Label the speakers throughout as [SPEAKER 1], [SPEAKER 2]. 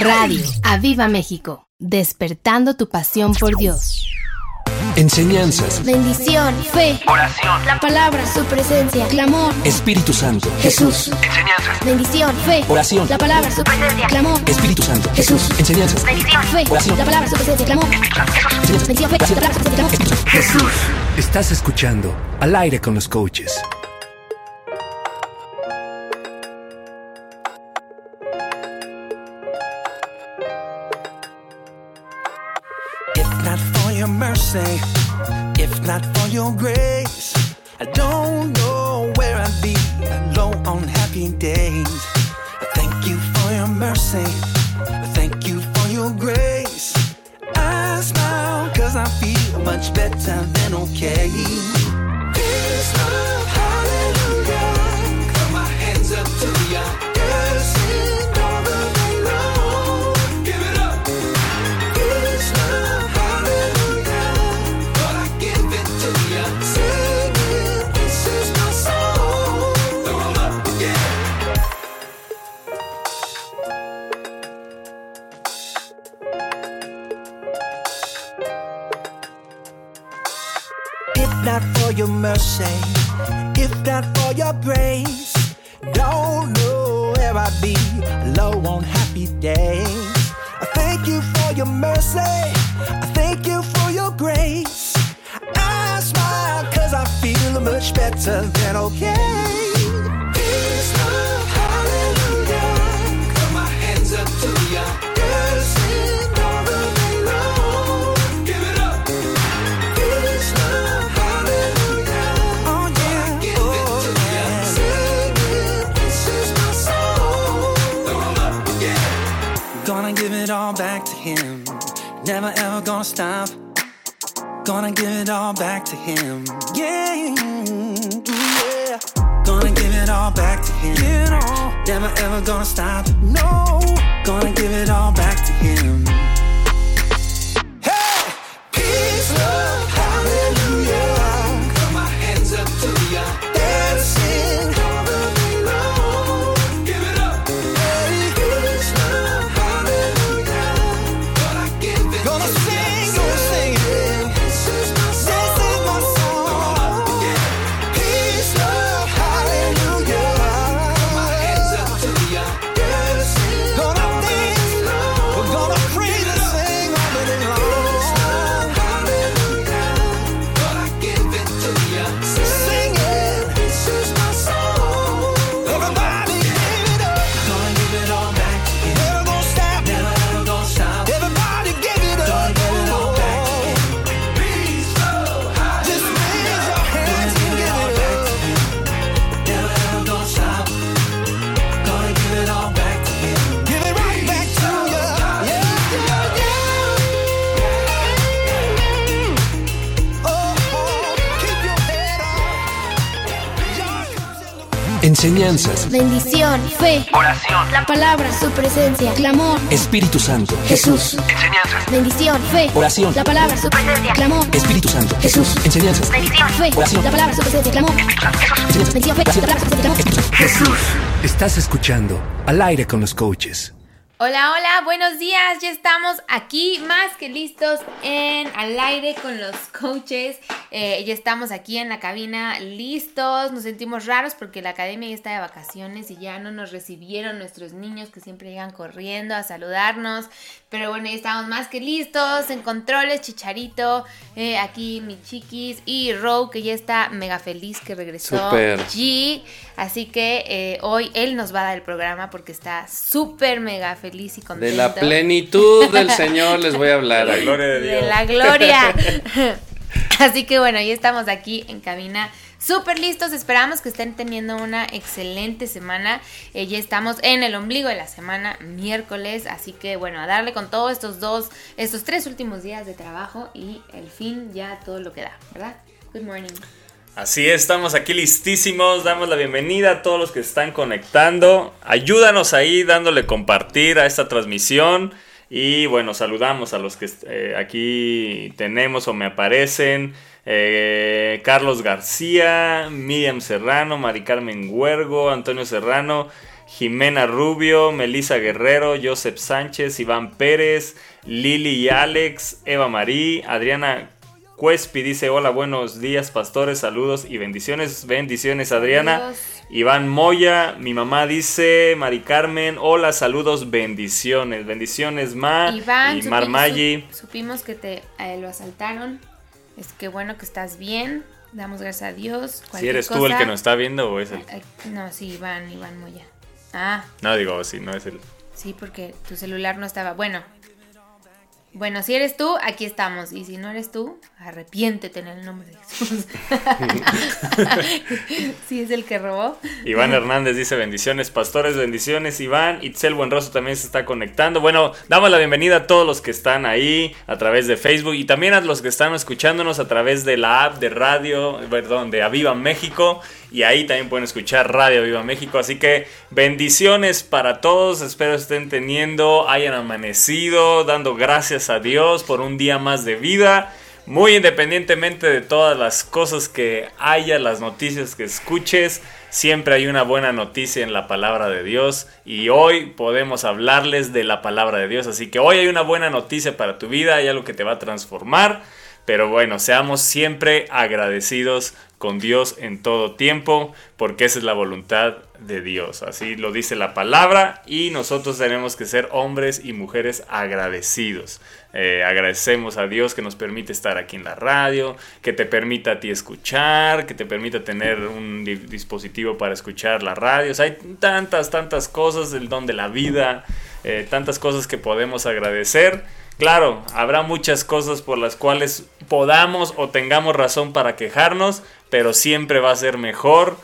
[SPEAKER 1] Radio Aviva México, despertando tu pasión por Dios.
[SPEAKER 2] Enseñanzas.
[SPEAKER 3] Bendición, fe,
[SPEAKER 4] oración,
[SPEAKER 3] la palabra, su presencia, clamor,
[SPEAKER 2] Espíritu Santo.
[SPEAKER 3] Jesús.
[SPEAKER 4] enseñanzas,
[SPEAKER 3] Bendición, fe,
[SPEAKER 2] Oración.
[SPEAKER 3] la palabra, su presencia, clamor,
[SPEAKER 2] Espíritu Santo.
[SPEAKER 3] Jesús.
[SPEAKER 2] Enseñanzas.
[SPEAKER 4] bendición,
[SPEAKER 3] fe,
[SPEAKER 2] Oración.
[SPEAKER 3] la palabra, su presencia, clamor,
[SPEAKER 2] Enseñanzas.
[SPEAKER 3] bendición, fe, la palabra, su presencia, clamor.
[SPEAKER 2] Jesús. Estás escuchando Al aire con los coaches.
[SPEAKER 5] Mercy, if not for your grace, I don't know where I'd be low on happy days. I thank you for your mercy, I thank you for your grace. I smile cause I feel much better than okay. Not for your mercy, if not for your grace, don't know where I'd be low on happy days. I thank you for your mercy, I thank you for your grace. I smile cause I feel much better than okay. Peace, Never ever gonna stop. Gonna give it all back to him. Yeah, yeah. Gonna give it all back to him. Never ever gonna stop. No, gonna give it all back to him.
[SPEAKER 2] Enseñanzas.
[SPEAKER 3] Bendición, fe,
[SPEAKER 4] oración,
[SPEAKER 3] la palabra, su presencia, clamor,
[SPEAKER 2] Espíritu Santo.
[SPEAKER 3] Jesús.
[SPEAKER 4] enseñanzas,
[SPEAKER 3] Bendición, fe,
[SPEAKER 2] Oración.
[SPEAKER 3] la palabra, su presencia, clamor,
[SPEAKER 2] Espíritu Santo.
[SPEAKER 3] Jesús.
[SPEAKER 2] Enseñanzas.
[SPEAKER 4] bendición,
[SPEAKER 3] fe,
[SPEAKER 2] Oración.
[SPEAKER 3] la palabra, su presencia, clamor,
[SPEAKER 2] Enseñanzas.
[SPEAKER 3] bendición, fe, la palabra, su presencia, clamor.
[SPEAKER 2] Jesús. Estás escuchando Al aire con los coaches.
[SPEAKER 6] Hola, hola, buenos días. Ya estamos aquí más que listos en al aire con los coaches. Eh, ya estamos aquí en la cabina listos. Nos sentimos raros porque la academia ya está de vacaciones y ya no nos recibieron nuestros niños que siempre llegan corriendo a saludarnos. Pero bueno, ya estamos más que listos. En controles, Chicharito, eh, aquí mi chiquis y Row que ya está mega feliz que regresó.
[SPEAKER 7] Súper.
[SPEAKER 6] G. Así que eh, hoy él nos va a dar el programa porque está súper mega feliz y contento.
[SPEAKER 7] De la plenitud del Señor les voy a hablar. ahí.
[SPEAKER 6] De la gloria. Así que bueno, ya estamos aquí en cabina. Súper listos, esperamos que estén teniendo una excelente semana. Eh, ya estamos en el ombligo de la semana, miércoles, así que bueno, a darle con todos estos dos, estos tres últimos días de trabajo y el fin ya todo lo que da, ¿verdad? Good morning.
[SPEAKER 8] Así es, estamos aquí listísimos, damos la bienvenida a todos los que están conectando. Ayúdanos ahí dándole compartir a esta transmisión. Y bueno, saludamos a los que eh, aquí tenemos o me aparecen. Eh, Carlos García, Miriam Serrano, Mari Carmen Huergo, Antonio Serrano. Jimena Rubio, Melisa Guerrero, Joseph Sánchez, Iván Pérez, Lili y Alex, Eva Marí, Adriana Cuespi dice hola, buenos días pastores, saludos y bendiciones, bendiciones Adriana. Iván Moya, mi mamá dice, Mari Carmen, hola, saludos, bendiciones, bendiciones Ma
[SPEAKER 6] Iván,
[SPEAKER 8] y Mar Maggi.
[SPEAKER 6] su- supimos que te eh, lo asaltaron. Es que bueno que estás bien. Damos gracias a Dios.
[SPEAKER 8] Si
[SPEAKER 6] Cualquier
[SPEAKER 8] eres tú el que nos está viendo o es el...
[SPEAKER 6] No, sí, Iván, Iván Moya. Ah,
[SPEAKER 8] No, digo, si no es el...
[SPEAKER 6] sí, porque tu celular no estaba. Bueno. Bueno, si eres tú, aquí estamos. Y si no eres tú, arrepiéntete en el nombre de Jesús. sí, es el que robó.
[SPEAKER 8] Iván Hernández dice bendiciones, pastores, bendiciones. Iván, Itzel Buenroso también se está conectando. Bueno, damos la bienvenida a todos los que están ahí a través de Facebook y también a los que están escuchándonos a través de la app de radio, perdón, de Aviva México. Y ahí también pueden escuchar Radio Aviva México. Así que bendiciones para todos. Espero estén teniendo, hayan amanecido, dando gracias a Dios por un día más de vida. Muy independientemente de todas las cosas que haya, las noticias que escuches, siempre hay una buena noticia en la palabra de Dios y hoy podemos hablarles de la palabra de Dios. Así que hoy hay una buena noticia para tu vida, hay algo que te va a transformar. Pero bueno, seamos siempre agradecidos con Dios en todo tiempo, porque esa es la voluntad de Dios. Así lo dice la palabra y nosotros tenemos que ser hombres y mujeres agradecidos. Eh, agradecemos a Dios que nos permite estar aquí en la radio, que te permita a ti escuchar, que te permita tener un di- dispositivo para escuchar la radio. Hay tantas, tantas cosas, el don de la vida, eh, tantas cosas que podemos agradecer. Claro, habrá muchas cosas por las cuales podamos o tengamos razón para quejarnos, pero siempre va a ser mejor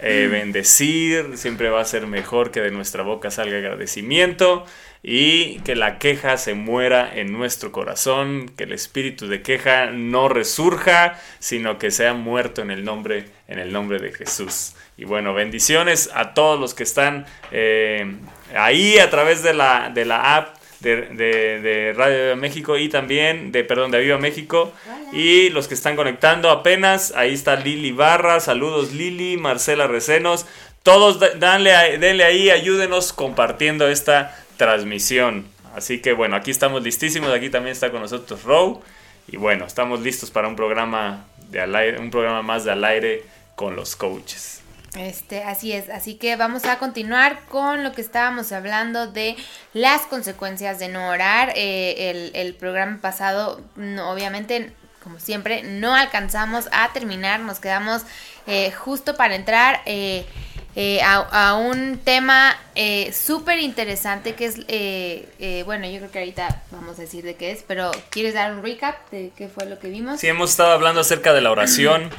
[SPEAKER 8] eh, bendecir, siempre va a ser mejor que de nuestra boca salga agradecimiento y que la queja se muera en nuestro corazón, que el espíritu de queja no resurja, sino que sea muerto en el nombre, en el nombre de Jesús. Y bueno, bendiciones a todos los que están eh, ahí a través de la, de la app de, de- de Radio México y también de, perdón, de Viva México. Y los que están conectando apenas, ahí está Lili Barra, saludos Lili, Marcela Recenos. Todos da- danle, denle ahí, ayúdenos compartiendo esta transmisión. Así que bueno, aquí estamos listísimos, aquí también está con nosotros Row. Y bueno, estamos listos para un programa, de al aire, un programa más de al aire con los coaches.
[SPEAKER 6] Este, así es, así que vamos a continuar con lo que estábamos hablando de las consecuencias de no orar. Eh, el, el programa pasado, no, obviamente, como siempre, no alcanzamos a terminar, nos quedamos eh, justo para entrar eh, eh, a, a un tema súper interesante que es, bueno, yo creo que ahorita vamos a decir de qué es, pero ¿quieres dar un recap de qué fue lo que vimos?
[SPEAKER 8] Sí, hemos estado hablando acerca de la oración,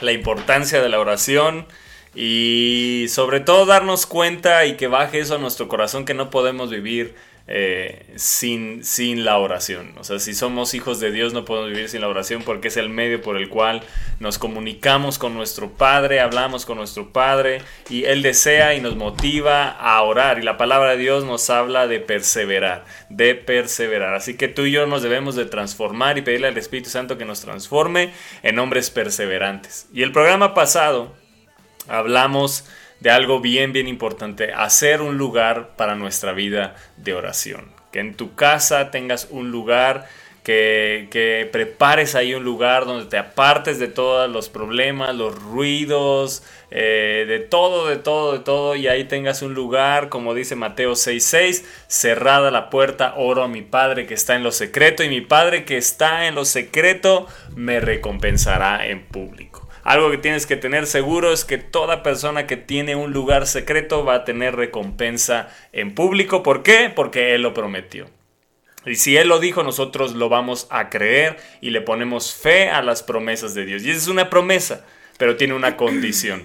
[SPEAKER 8] la importancia de la oración y sobre todo darnos cuenta y que baje eso a nuestro corazón que no podemos vivir eh, sin, sin la oración. O sea, si somos hijos de Dios no podemos vivir sin la oración porque es el medio por el cual nos comunicamos con nuestro Padre, hablamos con nuestro Padre y Él desea y nos motiva a orar. Y la palabra de Dios nos habla de perseverar, de perseverar. Así que tú y yo nos debemos de transformar y pedirle al Espíritu Santo que nos transforme en hombres perseverantes. Y el programa pasado hablamos de algo bien, bien importante, hacer un lugar para nuestra vida de oración. Que en tu casa tengas un lugar, que, que prepares ahí un lugar donde te apartes de todos los problemas, los ruidos, eh, de todo, de todo, de todo, y ahí tengas un lugar, como dice Mateo 6:6, cerrada la puerta, oro a mi Padre que está en lo secreto, y mi Padre que está en lo secreto me recompensará en público. Algo que tienes que tener seguro es que toda persona que tiene un lugar secreto va a tener recompensa en público. ¿Por qué? Porque Él lo prometió. Y si Él lo dijo, nosotros lo vamos a creer y le ponemos fe a las promesas de Dios. Y esa es una promesa, pero tiene una condición.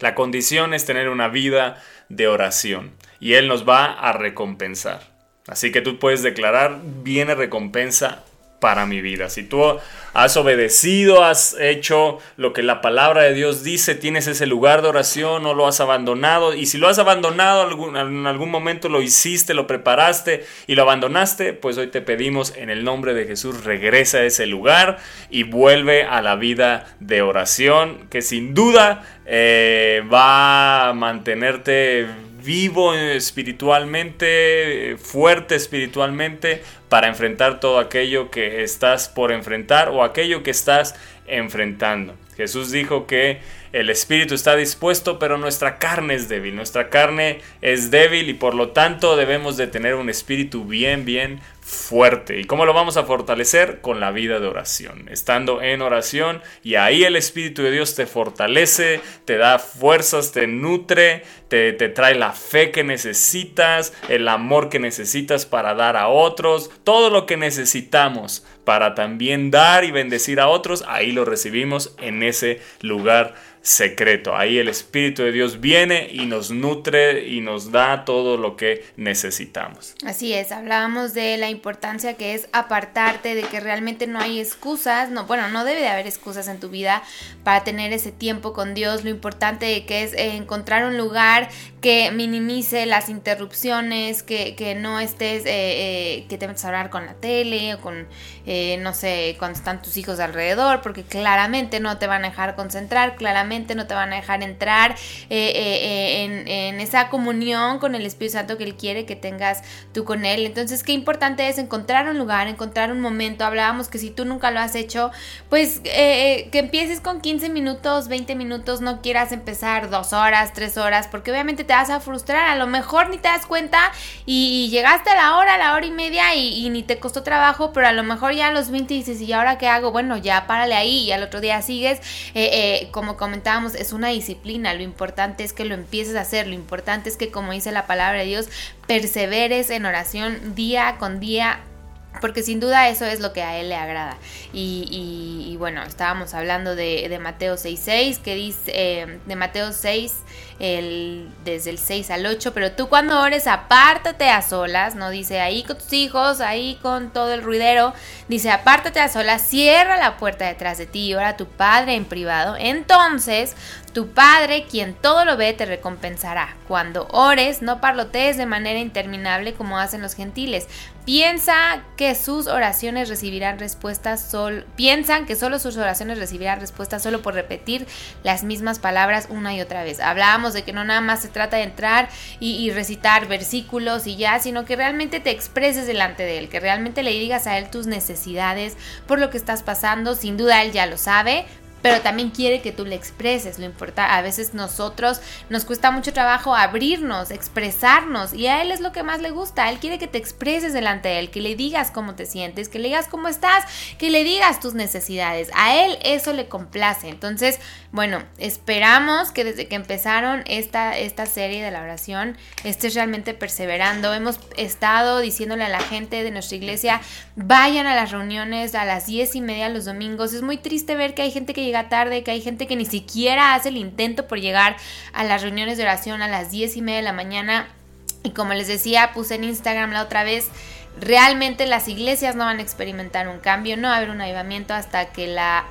[SPEAKER 8] La condición es tener una vida de oración y Él nos va a recompensar. Así que tú puedes declarar, viene recompensa para mi vida. Si tú has obedecido, has hecho lo que la palabra de Dios dice, tienes ese lugar de oración, no lo has abandonado. Y si lo has abandonado, en algún momento lo hiciste, lo preparaste y lo abandonaste, pues hoy te pedimos en el nombre de Jesús, regresa a ese lugar y vuelve a la vida de oración, que sin duda eh, va a mantenerte vivo espiritualmente, eh, fuerte espiritualmente, para enfrentar todo aquello que estás por enfrentar o aquello que estás enfrentando. Jesús dijo que el espíritu está dispuesto, pero nuestra carne es débil. Nuestra carne es débil y por lo tanto debemos de tener un espíritu bien, bien fuerte. ¿Y cómo lo vamos a fortalecer? Con la vida de oración. Estando en oración y ahí el Espíritu de Dios te fortalece, te da fuerzas, te nutre, te, te trae la fe que necesitas, el amor que necesitas para dar a otros, todo lo que necesitamos para también dar y bendecir a otros, ahí lo recibimos en ese lugar secreto. Ahí el Espíritu de Dios viene y nos nutre y nos da todo lo que necesitamos.
[SPEAKER 6] Así es, hablábamos de la importancia que es apartarte, de que realmente no hay excusas, no, bueno, no debe de haber excusas en tu vida para tener ese tiempo con Dios, lo importante que es encontrar un lugar que minimice las interrupciones, que, que no estés, eh, eh, que te metas a hablar con la tele o con, eh, no sé, cuando están tus hijos alrededor, porque claramente no te van a dejar concentrar, claramente no te van a dejar entrar eh, en, en esa comunión con el Espíritu Santo que Él quiere que tengas tú con Él. Entonces, qué importante es encontrar un lugar, encontrar un momento. Hablábamos que si tú nunca lo has hecho, pues que empieces con 15 minutos, 20 minutos, no quieras empezar dos horas, tres horas, porque obviamente te vas a frustrar. A lo mejor ni te das cuenta y, llegaste a la hora, a la hora y media y, y ni te costó trabajo, pero a lo mejor ya a los 20 dices, ¿y ahora qué hago? Bueno, ya párale ahí y al otro día sigues. Eh, eh, como comentábamos, es una disciplina. Lo importante es que lo empieces a hacer. Lo importante es que, como dice la palabra de Dios, perseveres en oración día con día porque sin duda eso es lo que a él le agrada. Y, bueno, estábamos hablando de, de Mateo 6.6, que dice, eh, de Mateo 6, el, desde el 6 al 8, pero tú cuando ores apártate a solas, no dice ahí con tus hijos, ahí con todo el ruidero, dice apártate a solas, cierra la puerta detrás de ti y ora a tu Padre en privado. Entonces tu Padre, quien todo lo ve, te recompensará. Cuando ores, no parlotees de manera interminable como hacen los gentiles. Piensa que sus oraciones recibirán respuestas sol piensan que solo sus oraciones recibirán respuestas solo por repetir las mismas palabras una y otra vez. Hablábamos de que no nada más se trata de entrar y, y recitar versículos y ya, sino que realmente te expreses delante de él, que realmente le digas a él tus necesidades por lo que estás pasando. Sin duda él ya lo sabe, pero también quiere que tú le expreses. Lo importa, a veces nosotros nos cuesta mucho trabajo abrirnos, expresarnos, y a él es lo que más le gusta. Él quiere que te expreses delante de él, que le digas cómo te sientes, que le digas cómo estás, que le digas tus necesidades. A él eso le complace. Entonces, bueno, esperamos que desde que empezaron esta, esta serie de la oración estés realmente perseverando. Hemos estado diciéndole a la gente de nuestra iglesia, vayan a las reuniones a las diez y media los domingos. Es muy triste ver que hay gente que llega tarde, que hay gente que ni siquiera hace el intento por llegar a las reuniones de oración a las diez y media de la mañana. Y como les decía, puse en Instagram la otra vez, realmente las iglesias no van a experimentar un cambio, no va a haber un avivamiento hasta que las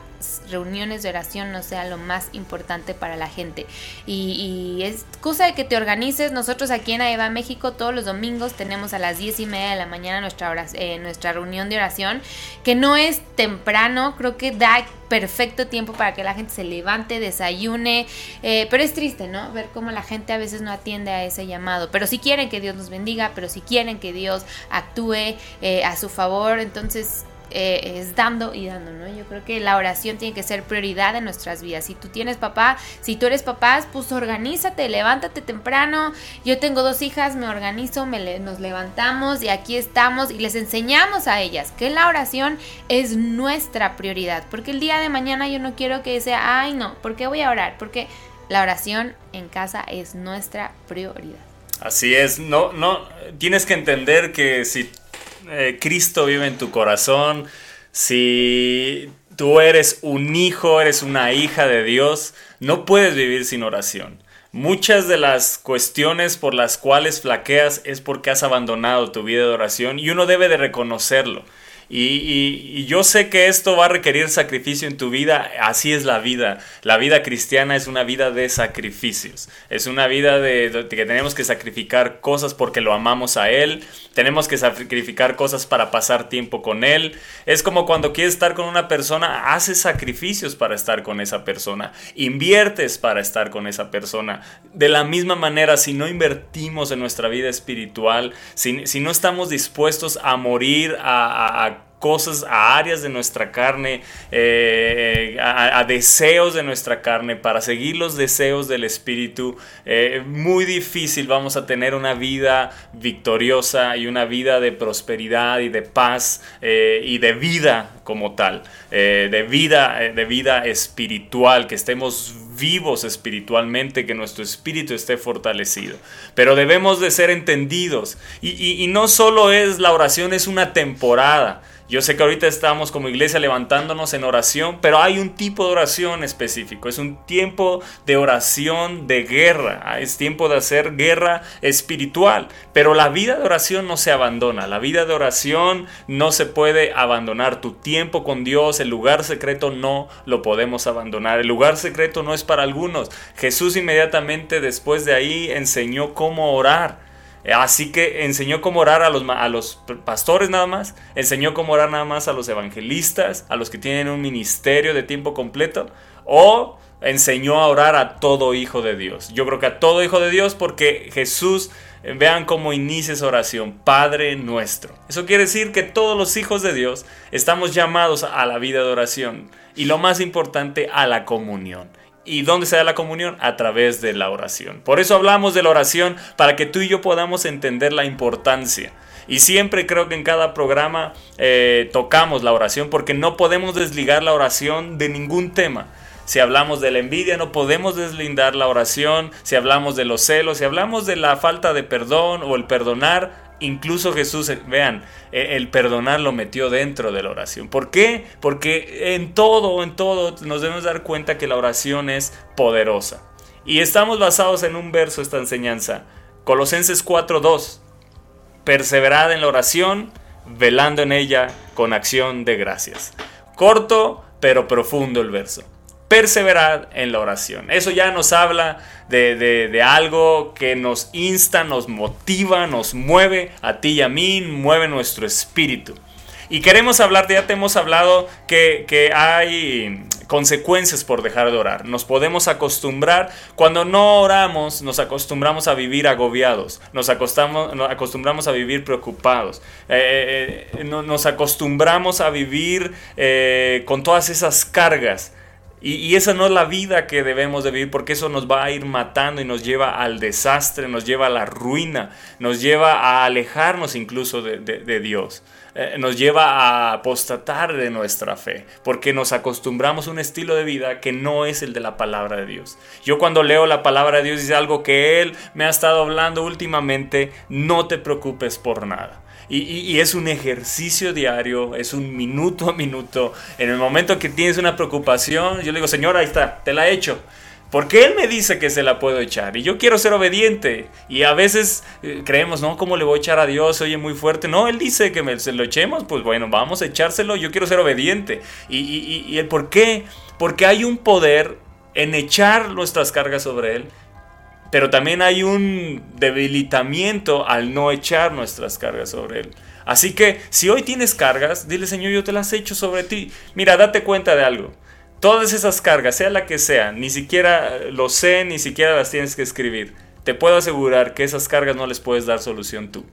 [SPEAKER 6] reuniones de oración no sea lo más importante para la gente. Y, es cosa de que te organices. Nosotros aquí en Aeva México todos los domingos tenemos a las 10 y media de la mañana nuestra, eh, nuestra reunión de oración, que no es temprano, creo que da perfecto tiempo para que la gente se levante, desayune, eh, pero es triste, ¿no? Ver cómo la gente a veces no atiende a ese llamado, pero si quieren que Dios nos bendiga, pero si quieren que Dios actúe eh, a su favor, entonces eh, es dando y dando, ¿no? Yo creo que la oración tiene que ser prioridad en nuestras vidas. Si tú tienes papá, si tú eres papá, pues organízate, levántate temprano. Yo tengo dos hijas, me organizo, me nos levantamos y aquí estamos y les enseñamos a ellas que la oración es nuestra prioridad. Porque el día de mañana yo no quiero que sea, ay no, ¿por qué voy a orar? Porque la oración en casa es nuestra prioridad.
[SPEAKER 8] Así es, no, no, tienes que entender que si eh, Cristo vive en tu corazón, si tú eres un hijo, eres una hija de Dios, no puedes vivir sin oración. Muchas de las cuestiones por las cuales flaqueas es porque has abandonado tu vida de oración y uno debe de reconocerlo. Y, y- y yo sé que esto va a requerir sacrificio en tu vida, así es la vida. La vida cristiana es una vida de sacrificios, es una vida de, de que tenemos que sacrificar cosas porque lo amamos a Él, tenemos que sacrificar cosas para pasar tiempo con Él. Es como cuando quieres estar con una persona, haces sacrificios para estar con esa persona, inviertes para estar con esa persona. De la misma manera, si no invertimos en nuestra vida espiritual, si, si no estamos dispuestos a morir a, a- a cosas, a áreas de nuestra carne, eh, a, deseos de nuestra carne, para seguir los deseos del Espíritu, eh, muy difícil vamos a tener una vida victoriosa y una vida de prosperidad y de paz eh, y de vida como tal, de vida, de vida espiritual, que estemos vivos espiritualmente, que nuestro espíritu esté fortalecido. Pero debemos de ser entendidos. Y- y no solo es la oración, es una temporada. Yo sé que ahorita estamos como iglesia levantándonos en oración, pero hay un tipo de oración específico. Es un tiempo de oración de guerra. Ah, Es tiempo de hacer guerra espiritual. Pero la vida de oración no se abandona. La vida de oración no se puede abandonar. Tu tiempo con Dios, el lugar secreto no lo podemos abandonar. El lugar secreto no es para algunos. Jesús inmediatamente después de ahí enseñó cómo orar. Así que enseñó cómo orar a los, ma- a los pastores nada más, enseñó cómo orar nada más a los evangelistas, a los que tienen un ministerio de tiempo completo, o enseñó a orar a todo hijo de Dios. Yo creo que a todo hijo de Dios porque Jesús, eh, vean cómo inicia esa oración, Padre nuestro. Eso quiere decir que todos los hijos de Dios estamos llamados a la vida de oración y lo más importante, a la comunión. ¿Y dónde se da la comunión? A través de la oración. Por eso hablamos de la oración, para que tú y yo podamos entender la importancia. Y siempre creo que en cada programa eh, tocamos la oración, porque no podemos desligar la oración de ningún tema. Si hablamos de la envidia, no podemos deslindar la oración. Si hablamos de los celos, si hablamos de la falta de perdón o el perdonar, incluso Jesús, eh, vean, eh, el perdonar lo metió dentro de la oración. ¿Por qué? Porque en todo, en todo, nos debemos dar cuenta que la oración es poderosa. Y estamos basados en un verso esta enseñanza. Colosenses 4.2. Perseverad en la oración, velando en ella con acción de gracias. Corto, pero profundo el verso. Perseverad en la oración. Eso ya nos habla de, de- algo que nos insta, nos motiva, nos mueve a ti y a mí, mueve nuestro espíritu. Y queremos hablar, ya te hemos hablado que, que hay consecuencias por dejar de orar. Nos podemos acostumbrar, cuando no oramos, nos acostumbramos a vivir agobiados, nos, acostamos- nos acostumbramos a vivir preocupados, eh, eh, no- nos acostumbramos a vivir eh, con todas esas cargas. Y, esa no es la vida que debemos de vivir porque eso nos va a ir matando y nos lleva al desastre, nos lleva a la ruina, nos lleva a alejarnos incluso de Dios, Eh, nos lleva a apostatar de nuestra fe porque nos acostumbramos a un estilo de vida que no es el de la palabra de Dios. Yo cuando leo la palabra de Dios dice algo que Él me ha estado hablando últimamente, no te preocupes por nada. Y, es un ejercicio diario, es un minuto a minuto. En el momento que tienes una preocupación, yo le digo, Señor, ahí está, te la he hecho. Porque Él me dice que se la puedo echar y yo quiero ser obediente. Y a veces eh, creemos, no, ¿cómo le voy a echar a Dios? Oye, muy fuerte. No, Él dice que me, se lo echemos, pues bueno, vamos a echárselo. Yo quiero ser obediente. Y- y el por qué? Porque hay un poder en echar nuestras cargas sobre Él pero también hay un debilitamiento al no echar nuestras cargas sobre Él. Así que si hoy tienes cargas, dile Señor, yo te las echo sobre ti. Mira, date cuenta de algo. Todas esas cargas, sea la que sea, ni siquiera lo sé, ni siquiera las tienes que escribir. Te puedo asegurar que esas cargas no les puedes dar solución tú.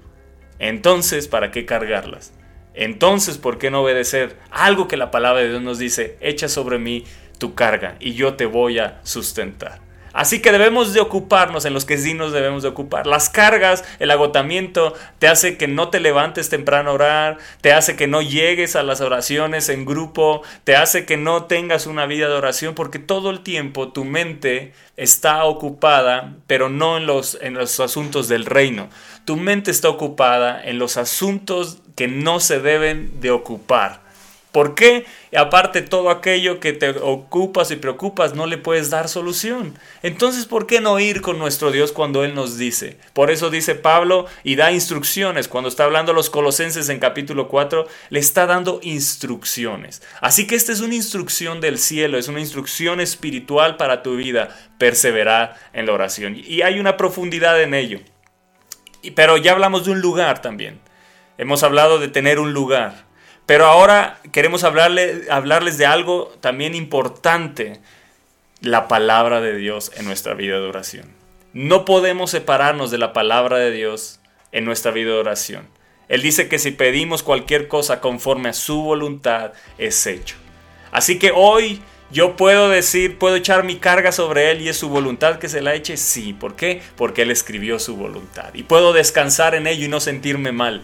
[SPEAKER 8] Entonces, ¿para qué cargarlas? Entonces, ¿por qué no obedecer algo que la palabra de Dios nos dice? Echa sobre mí tu carga y yo te voy a sustentar. Así que debemos de ocuparnos en los que sí nos debemos de ocupar. Las cargas, el agotamiento, te hace que no te levantes temprano a orar, te hace que no llegues a las oraciones en grupo, te hace que no tengas una vida de oración, porque todo el tiempo tu mente está ocupada, pero no en los, en los asuntos del reino. Tu mente está ocupada en los asuntos que no se deben de ocupar. ¿Por qué? Y aparte, todo aquello que te ocupas y preocupas no le puedes dar solución. Entonces, ¿por qué no ir con nuestro Dios cuando Él nos dice? Por eso dice Pablo y da instrucciones. Cuando está hablando a los colosenses en capítulo 4, le está dando instrucciones. Así que esta es una instrucción del cielo, es una instrucción espiritual para tu vida. Perseverar en la oración. Y hay una profundidad en ello. Pero ya hablamos de un lugar también. Hemos hablado de tener un lugar. Pero ahora queremos hablarle- hablarles de algo también importante, la palabra de Dios en nuestra vida de oración. No podemos separarnos de la palabra de Dios en nuestra vida de oración. Él dice que si pedimos cualquier cosa conforme a su voluntad, es hecho. Así que hoy yo puedo decir, puedo echar mi carga sobre Él y es su voluntad que se la eche. Sí, ¿por qué? Porque Él escribió su voluntad. Y puedo descansar en ello y no sentirme mal.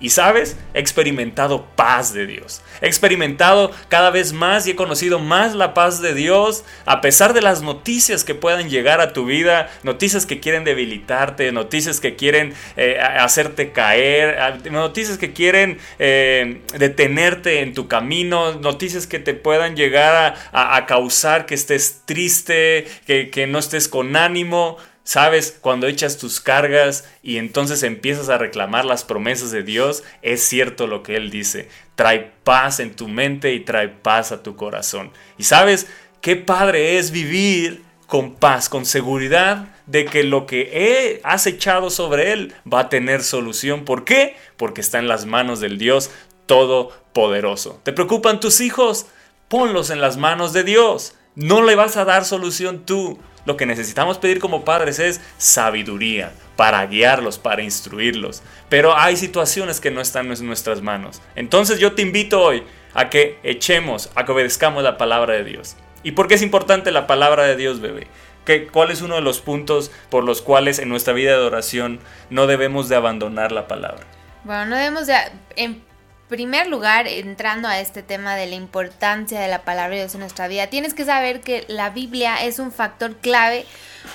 [SPEAKER 8] Y sabes, he experimentado paz de Dios. He experimentado cada vez más y he conocido más la paz de Dios a pesar de las noticias que puedan llegar a tu vida, noticias que quieren debilitarte, noticias que quieren eh, hacerte caer, noticias que quieren eh, detenerte en tu camino, noticias que te puedan llegar a, causar que estés triste, que no estés con ánimo. Sabes, cuando echas tus cargas y entonces empiezas a reclamar las promesas de Dios, es cierto lo que Él dice. Trae paz en tu mente y trae paz a tu corazón. Y sabes, qué padre es vivir con paz, con seguridad de que lo que has echado sobre Él va a tener solución. ¿Por qué? Porque está en las manos del Dios Todopoderoso. ¿Te preocupan tus hijos? Ponlos en las manos de Dios. No le vas a dar solución tú. Lo que necesitamos pedir como padres es sabiduría para guiarlos, para instruirlos. Pero hay situaciones que no están en nuestras manos. Entonces yo te invito hoy a que echemos, a que obedezcamos la palabra de Dios. ¿Y por qué es importante la palabra de Dios, bebé? ¿Qué, ¿Cuál es uno de los puntos por los cuales en nuestra vida de oración no debemos de abandonar la palabra?
[SPEAKER 6] Bueno, no debemos de, en primer lugar, entrando a este tema de la importancia de la palabra de Dios en nuestra vida, tienes que saber que la Biblia es un factor clave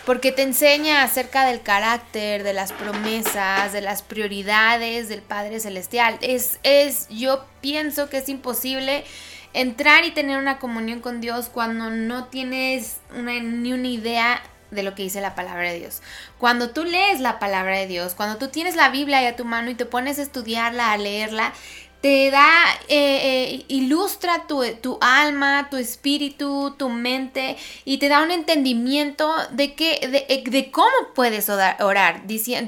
[SPEAKER 6] porque te enseña acerca del carácter, de las promesas, de las prioridades del Padre Celestial. Es, es, yo pienso que es imposible entrar y tener una comunión con Dios cuando no tienes ni una idea de lo que dice la palabra de Dios. Cuando tú lees la palabra de Dios, cuando tú tienes la Biblia ahí a tu mano y te pones a estudiarla, a leerla, te da, eh, eh, ilustra tu, tu, alma, tu espíritu, tu mente y te da un entendimiento de, que, de, de cómo puedes orar.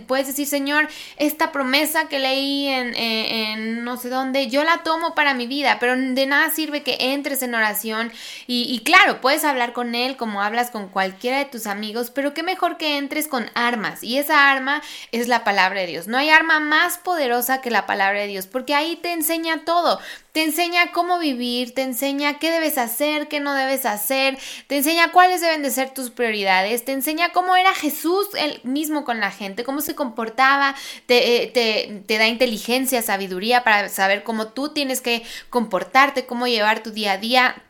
[SPEAKER 6] puedes decir, Señor, esta promesa que leí en, no sé dónde, yo la tomo para mi vida, pero de nada sirve que entres en oración y, y claro, puedes hablar con Él como hablas con cualquiera de tus amigos, pero qué mejor que entres con armas y esa arma es la palabra de Dios. No hay arma más poderosa que la palabra de Dios porque ahí te enseña todo. Te enseña cómo vivir, te enseña qué debes hacer, qué no debes hacer, te enseña cuáles deben de ser tus prioridades, te enseña cómo era Jesús él mismo con la gente, cómo se comportaba, te, te, te da inteligencia, sabiduría para saber cómo tú tienes que comportarte, cómo llevar tu día a día.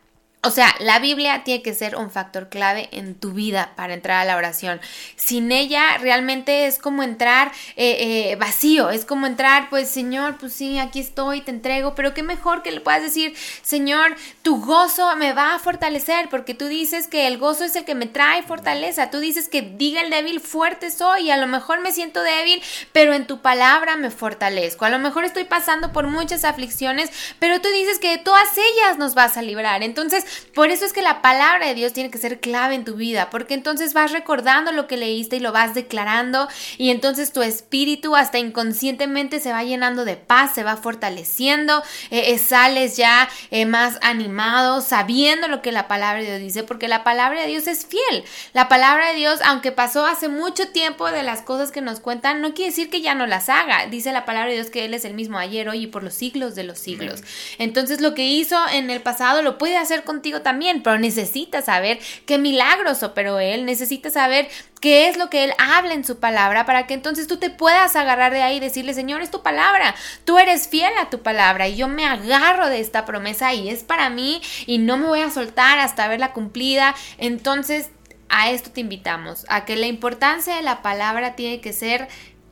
[SPEAKER 6] O sea, la Biblia tiene que ser un factor clave en tu vida para entrar a la oración. Sin ella realmente es como entrar eh, eh, vacío, es como entrar, pues Señor, pues sí, aquí estoy, te entrego, pero qué mejor que le puedas decir, Señor, tu gozo me va a fortalecer, porque tú dices que el gozo es el que me trae fortaleza, tú dices que diga el débil, fuerte soy, y a lo mejor me siento débil, pero en tu palabra me fortalezco. A lo mejor estoy pasando por muchas aflicciones, pero tú dices que de todas ellas nos vas a librar. Entonces, por eso es que la palabra de Dios tiene que ser clave en tu vida, porque entonces vas recordando lo que leíste y lo vas declarando y entonces tu espíritu hasta inconscientemente se va llenando de paz, se va fortaleciendo, eh, eh, sales ya eh, más animado, sabiendo lo que la palabra de Dios dice, porque la palabra de Dios es fiel. La palabra de Dios, aunque pasó hace mucho tiempo de las cosas que nos cuentan, no quiere decir que ya no las haga. Dice la palabra de Dios que Él es el mismo ayer, hoy y por los siglos de los siglos. Entonces lo que hizo en el pasado lo puede hacer contigo también, pero necesitas saber qué milagros operó Él, necesitas saber qué es lo que Él habla en su palabra para que entonces tú te puedas agarrar de ahí y decirle, Señor, es tu palabra, tú eres fiel a tu palabra y yo me agarro de esta promesa y es para mí y no me voy a soltar hasta verla cumplida. Entonces, a esto te invitamos, a que la importancia de la palabra tiene que ser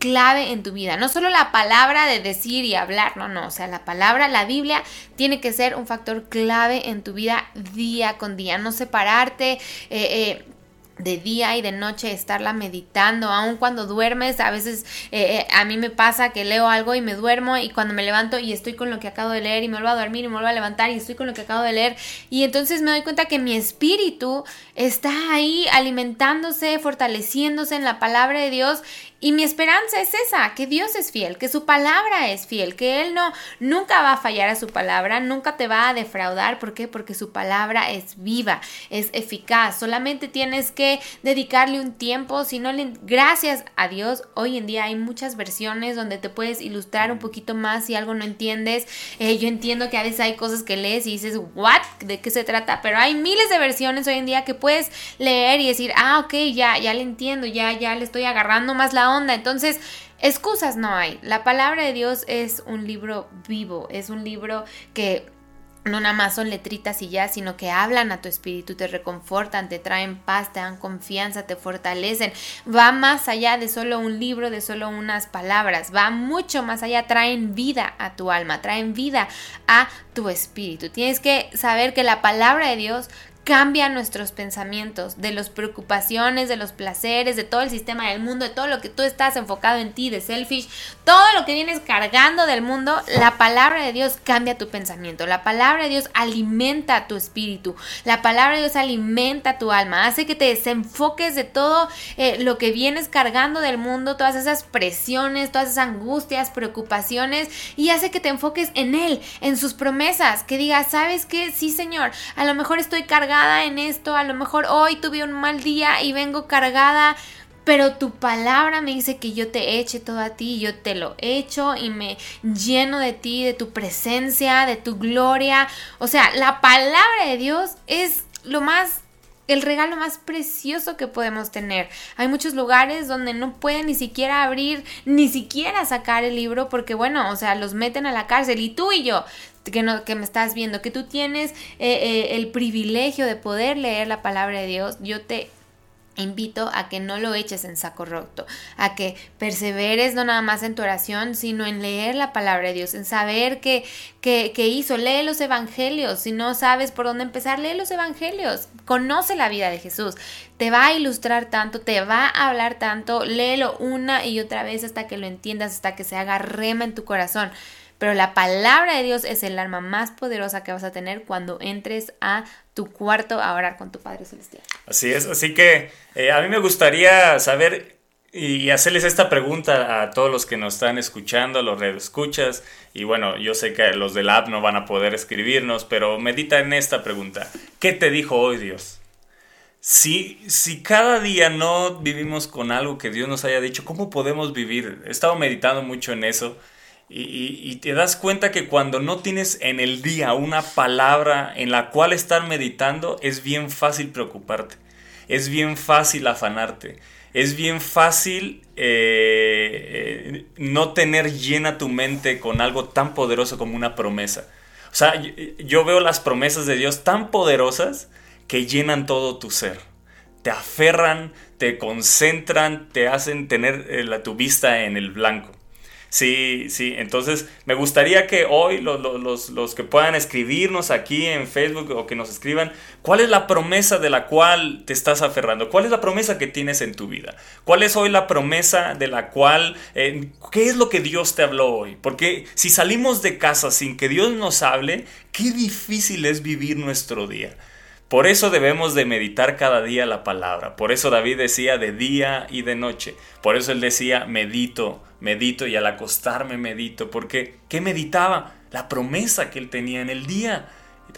[SPEAKER 6] clave en tu vida. No solo la palabra de decir y hablar, no, no. O sea, la palabra, la Biblia, tiene que ser un factor clave en tu vida día con día. No separarte. eh, eh, de día y de noche estarla meditando, aun cuando duermes, a veces eh, a mí me pasa que leo algo y me duermo y cuando me levanto y estoy con lo que acabo de leer y me vuelvo a dormir y me vuelvo a levantar y estoy con lo que acabo de leer y entonces me doy cuenta que mi espíritu está ahí alimentándose, fortaleciéndose en la palabra de Dios y mi esperanza es esa, que Dios es fiel, que su palabra es fiel, que Él no, nunca va a fallar a su palabra, nunca te va a defraudar. ¿Por qué? Porque su palabra es viva, es eficaz. Solamente tienes que dedicarle un tiempo, si no le... Gracias a Dios, hoy en día hay muchas versiones donde te puedes ilustrar un poquito más si algo no entiendes. Eh, yo entiendo que a veces hay cosas que lees y dices, ¿what? ¿De qué se trata? Pero hay miles de versiones hoy en día que puedes leer y decir, ah, ok, ya, ya le entiendo, ya, ya le estoy agarrando más la onda. Entonces, excusas no hay. La palabra de Dios es un libro vivo, es un libro que no nada más son letritas y ya, sino que hablan a tu espíritu, te reconfortan, te traen paz, te dan confianza, te fortalecen. Va más allá de solo un libro, de solo unas palabras, va mucho más allá, traen vida a tu alma, traen vida a tu espíritu. Tienes que saber que la palabra de Dios cambia nuestros pensamientos, de las preocupaciones, de los placeres, de todo el sistema del mundo, de todo lo que tú estás enfocado en ti, de selfish, todo lo que vienes cargando del mundo, la palabra de Dios cambia tu pensamiento, la palabra de Dios alimenta tu espíritu, la palabra de Dios alimenta tu alma, hace que te desenfoques de todo eh, lo que vienes cargando del mundo, todas esas presiones, todas esas angustias, preocupaciones, y hace que te enfoques en Él, en sus promesas, que digas, ¿sabes qué? Sí, Señor, a lo mejor estoy en esto, a lo mejor hoy tuve un mal día y vengo cargada, pero tu palabra me dice que yo te eche todo a ti, yo te lo echo y me lleno de ti, de tu presencia, de tu gloria. O sea, la palabra de Dios es lo más el regalo más precioso que podemos tener. Hay muchos lugares donde no pueden ni siquiera abrir, ni siquiera sacar el libro porque bueno, o sea, los meten a la cárcel y tú y yo que, no, que me estás viendo, que tú tienes eh, eh, el privilegio de poder leer la palabra de Dios, yo te invito a que no lo eches en saco roto, a que perseveres no nada más en tu oración, sino en leer la palabra de Dios, en saber qué que, que, hizo. Lee los evangelios, si no sabes por dónde empezar, lee los evangelios, conoce la vida de Jesús, te va a ilustrar tanto, te va a hablar tanto, léelo una y otra vez hasta que lo entiendas, hasta que se haga rema en tu corazón. Pero la palabra de Dios es el arma más poderosa que vas a tener cuando entres a tu cuarto a orar con tu Padre Celestial.
[SPEAKER 8] Así es, así que eh, a mí me gustaría saber y hacerles esta pregunta a todos los que nos están escuchando, a los escuchas y bueno, yo sé que los del app no van a poder escribirnos, pero medita en esta pregunta. ¿Qué te dijo hoy Dios? Si, si cada día no vivimos con algo que Dios nos haya dicho, ¿cómo podemos vivir? He estado meditando mucho en eso. Y, te das cuenta que cuando no tienes en el día una palabra en la cual estar meditando, es bien fácil preocuparte, es bien fácil afanarte, es bien fácil eh, eh, no tener llena tu mente con algo tan poderoso como una promesa. O sea, yo, yo veo las promesas de Dios tan poderosas que llenan todo tu ser. Te aferran, te concentran, te hacen tener eh, la, tu vista en el blanco. Sí, sí, entonces me gustaría que hoy los, los, los, que puedan escribirnos aquí en Facebook o que nos escriban, ¿cuál es la promesa de la cual te estás aferrando? ¿Cuál es la promesa que tienes en tu vida? ¿Cuál es hoy la promesa de la cual, eh, qué es lo que Dios te habló hoy? Porque si salimos de casa sin que Dios nos hable, qué difícil es vivir nuestro día. Por eso debemos de meditar cada día la palabra. Por eso David decía de día y de noche. Por eso él decía medito, medito y al acostarme medito. Porque ¿qué meditaba? La promesa que él tenía en el día.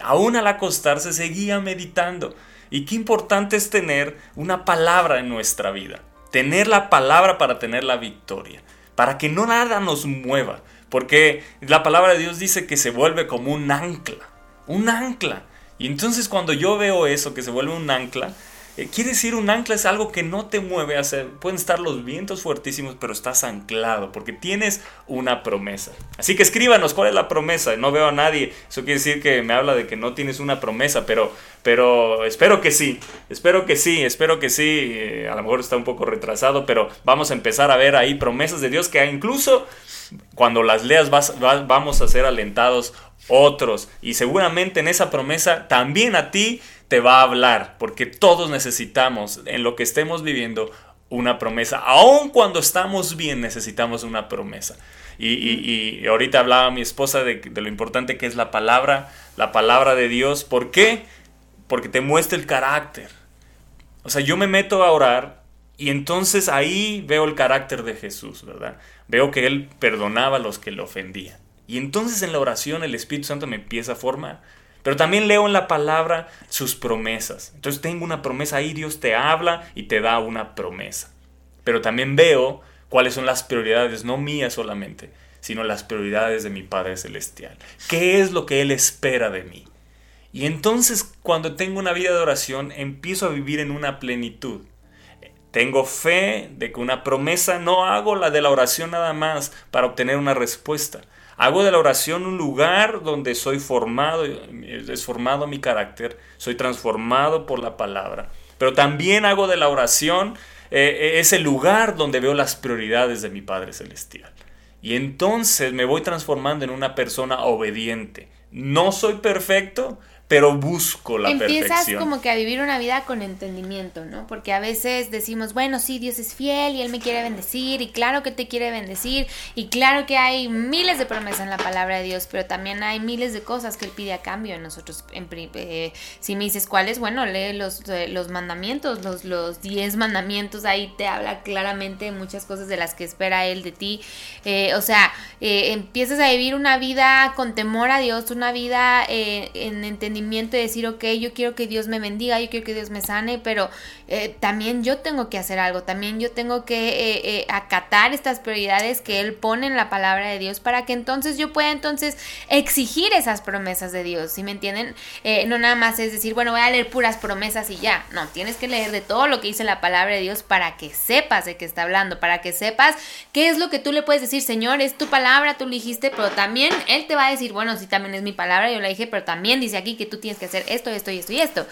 [SPEAKER 8] Aún al acostarse seguía meditando. Y qué importante es tener una palabra en nuestra vida. Tener la palabra para tener la victoria. Para que no nada nos mueva. Porque la palabra de Dios dice que se vuelve como un ancla. Un ancla. Y entonces cuando yo veo eso, que se vuelve un ancla, Eh, quiere decir un ancla es algo que no te mueve, o sea, pueden estar los vientos fuertísimos, pero estás anclado porque tienes una promesa. Así que escríbanos cuál es la promesa. No veo a nadie. Eso quiere decir que me habla de que no tienes una promesa, pero, pero espero que sí. Espero que sí, espero que sí. Eh, a lo mejor está un poco retrasado, pero vamos a empezar a ver ahí promesas de Dios que incluso cuando las leas vas- va- vamos a ser alentados otros. Y seguramente en esa promesa también a ti te va a hablar, porque todos necesitamos, en lo que estemos viviendo, una promesa. Aun cuando estamos bien, necesitamos una promesa. Y, y- y ahorita hablaba mi esposa de, de lo importante que es la palabra, la palabra de Dios. ¿Por qué? Porque te muestra el carácter. O sea, yo me meto a orar y entonces ahí veo el carácter de Jesús, ¿verdad? Veo que Él perdonaba a los que le ofendían. Y entonces en la oración el Espíritu Santo me empieza a formar. Pero también leo en la palabra sus promesas. Entonces tengo una promesa ahí, Dios te habla y te da una promesa. Pero también veo cuáles son las prioridades, no mías solamente, sino las prioridades de mi Padre Celestial. ¿Qué es lo que Él espera de mí? Y entonces cuando tengo una vida de oración empiezo a vivir en una plenitud. Tengo fe de que una promesa no hago la de la oración nada más para obtener una respuesta. Hago de la oración un lugar donde soy formado, es formado mi carácter, soy transformado por la palabra. Pero también hago de la oración eh, ese lugar donde veo las prioridades de mi Padre Celestial. Y entonces me voy transformando en una persona obediente. No soy perfecto, pero busco la
[SPEAKER 6] Empiezas
[SPEAKER 8] perfección.
[SPEAKER 6] como que a vivir una vida con entendimiento, ¿no? Porque a veces decimos, bueno, sí, Dios es fiel y Él me quiere bendecir y claro que te quiere bendecir y claro que hay miles de promesas en la palabra de Dios, pero también hay miles de cosas que Él pide a cambio de nosotros. En pri- eh, si me dices cuáles, bueno, lee los, eh, los mandamientos, los, los diez mandamientos, ahí te habla claramente muchas cosas de las que espera Él de ti. Eh, o sea, eh, empiezas a vivir una vida con temor a Dios, una vida en entendimiento y decir, ok, yo quiero que Dios me bendiga, yo quiero que Dios me sane, pero eh, también yo tengo que hacer algo, también yo tengo que eh, eh, acatar estas prioridades que Él pone en la palabra de Dios para que entonces yo pueda entonces exigir esas promesas de Dios, ¿sí me entienden? No nada más es decir, bueno, voy a leer puras promesas y ya, no, tienes que leer de todo lo que dice la palabra de Dios para que sepas de qué está hablando, para que sepas qué es lo que tú le puedes decir, Señor, es tu palabra, tú lo dijiste, pero también Él te va a decir, bueno, sí, también es mi palabra, yo la dije, pero también dice aquí que tú tienes que hacer esto, esto y esto y esto.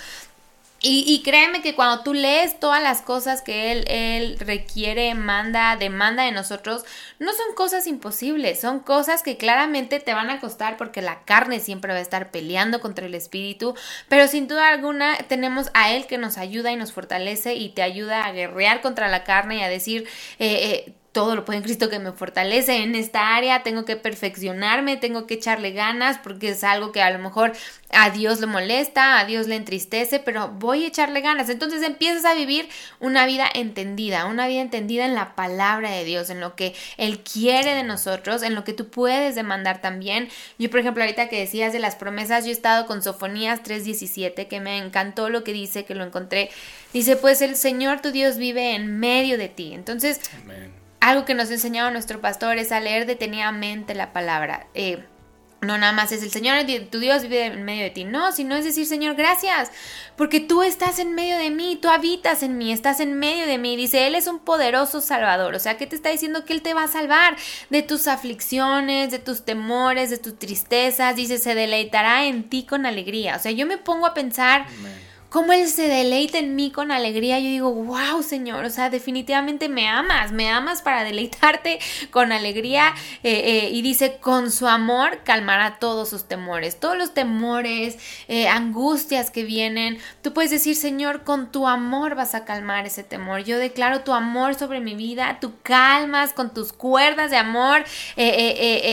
[SPEAKER 6] Y, y créeme que cuando tú lees todas las cosas que él, él requiere, manda, demanda de nosotros, no son cosas imposibles, son cosas que claramente te van a costar porque la carne siempre va a estar peleando contra el espíritu, pero sin duda alguna tenemos a Él que nos ayuda y nos fortalece y te ayuda a guerrear contra la carne y a decir... eh, eh, todo lo puede en Cristo que me fortalece en esta área, tengo que perfeccionarme, tengo que echarle ganas porque es algo que a lo mejor a Dios le molesta, a Dios le entristece, pero voy a echarle ganas. Entonces empiezas a vivir una vida entendida, una vida entendida en la palabra de Dios, en lo que Él quiere de nosotros, en lo que tú puedes demandar también. Yo, por ejemplo, ahorita que decías de las promesas, yo he estado con Sofonías 3:17, que me encantó lo que dice, que lo encontré. Dice, pues el Señor tu Dios vive en medio de ti. Entonces. Algo que nos enseñaba nuestro pastor es a leer detenidamente la palabra. Eh, no nada más es el Señor, tu Dios vive en medio de ti. No, sino es decir, Señor, gracias, porque tú estás en medio de mí, tú habitas en mí, estás en medio de mí. Dice, Él es un poderoso salvador. O sea, ¿qué te está diciendo? Que Él te va a salvar de tus aflicciones, de tus temores, de tus tristezas. Dice, se deleitará en ti con alegría. O sea, yo me pongo a pensar cómo Él se deleita en mí con alegría, yo digo, wow, Señor, o sea, definitivamente me amas, me amas para deleitarte con alegría. eh, eh, y dice, con su amor calmará todos sus temores, todos los temores, eh, angustias que vienen. Tú puedes decir, Señor, con tu amor vas a calmar ese temor. Yo declaro tu amor sobre mi vida, tú calmas con tus cuerdas de amor,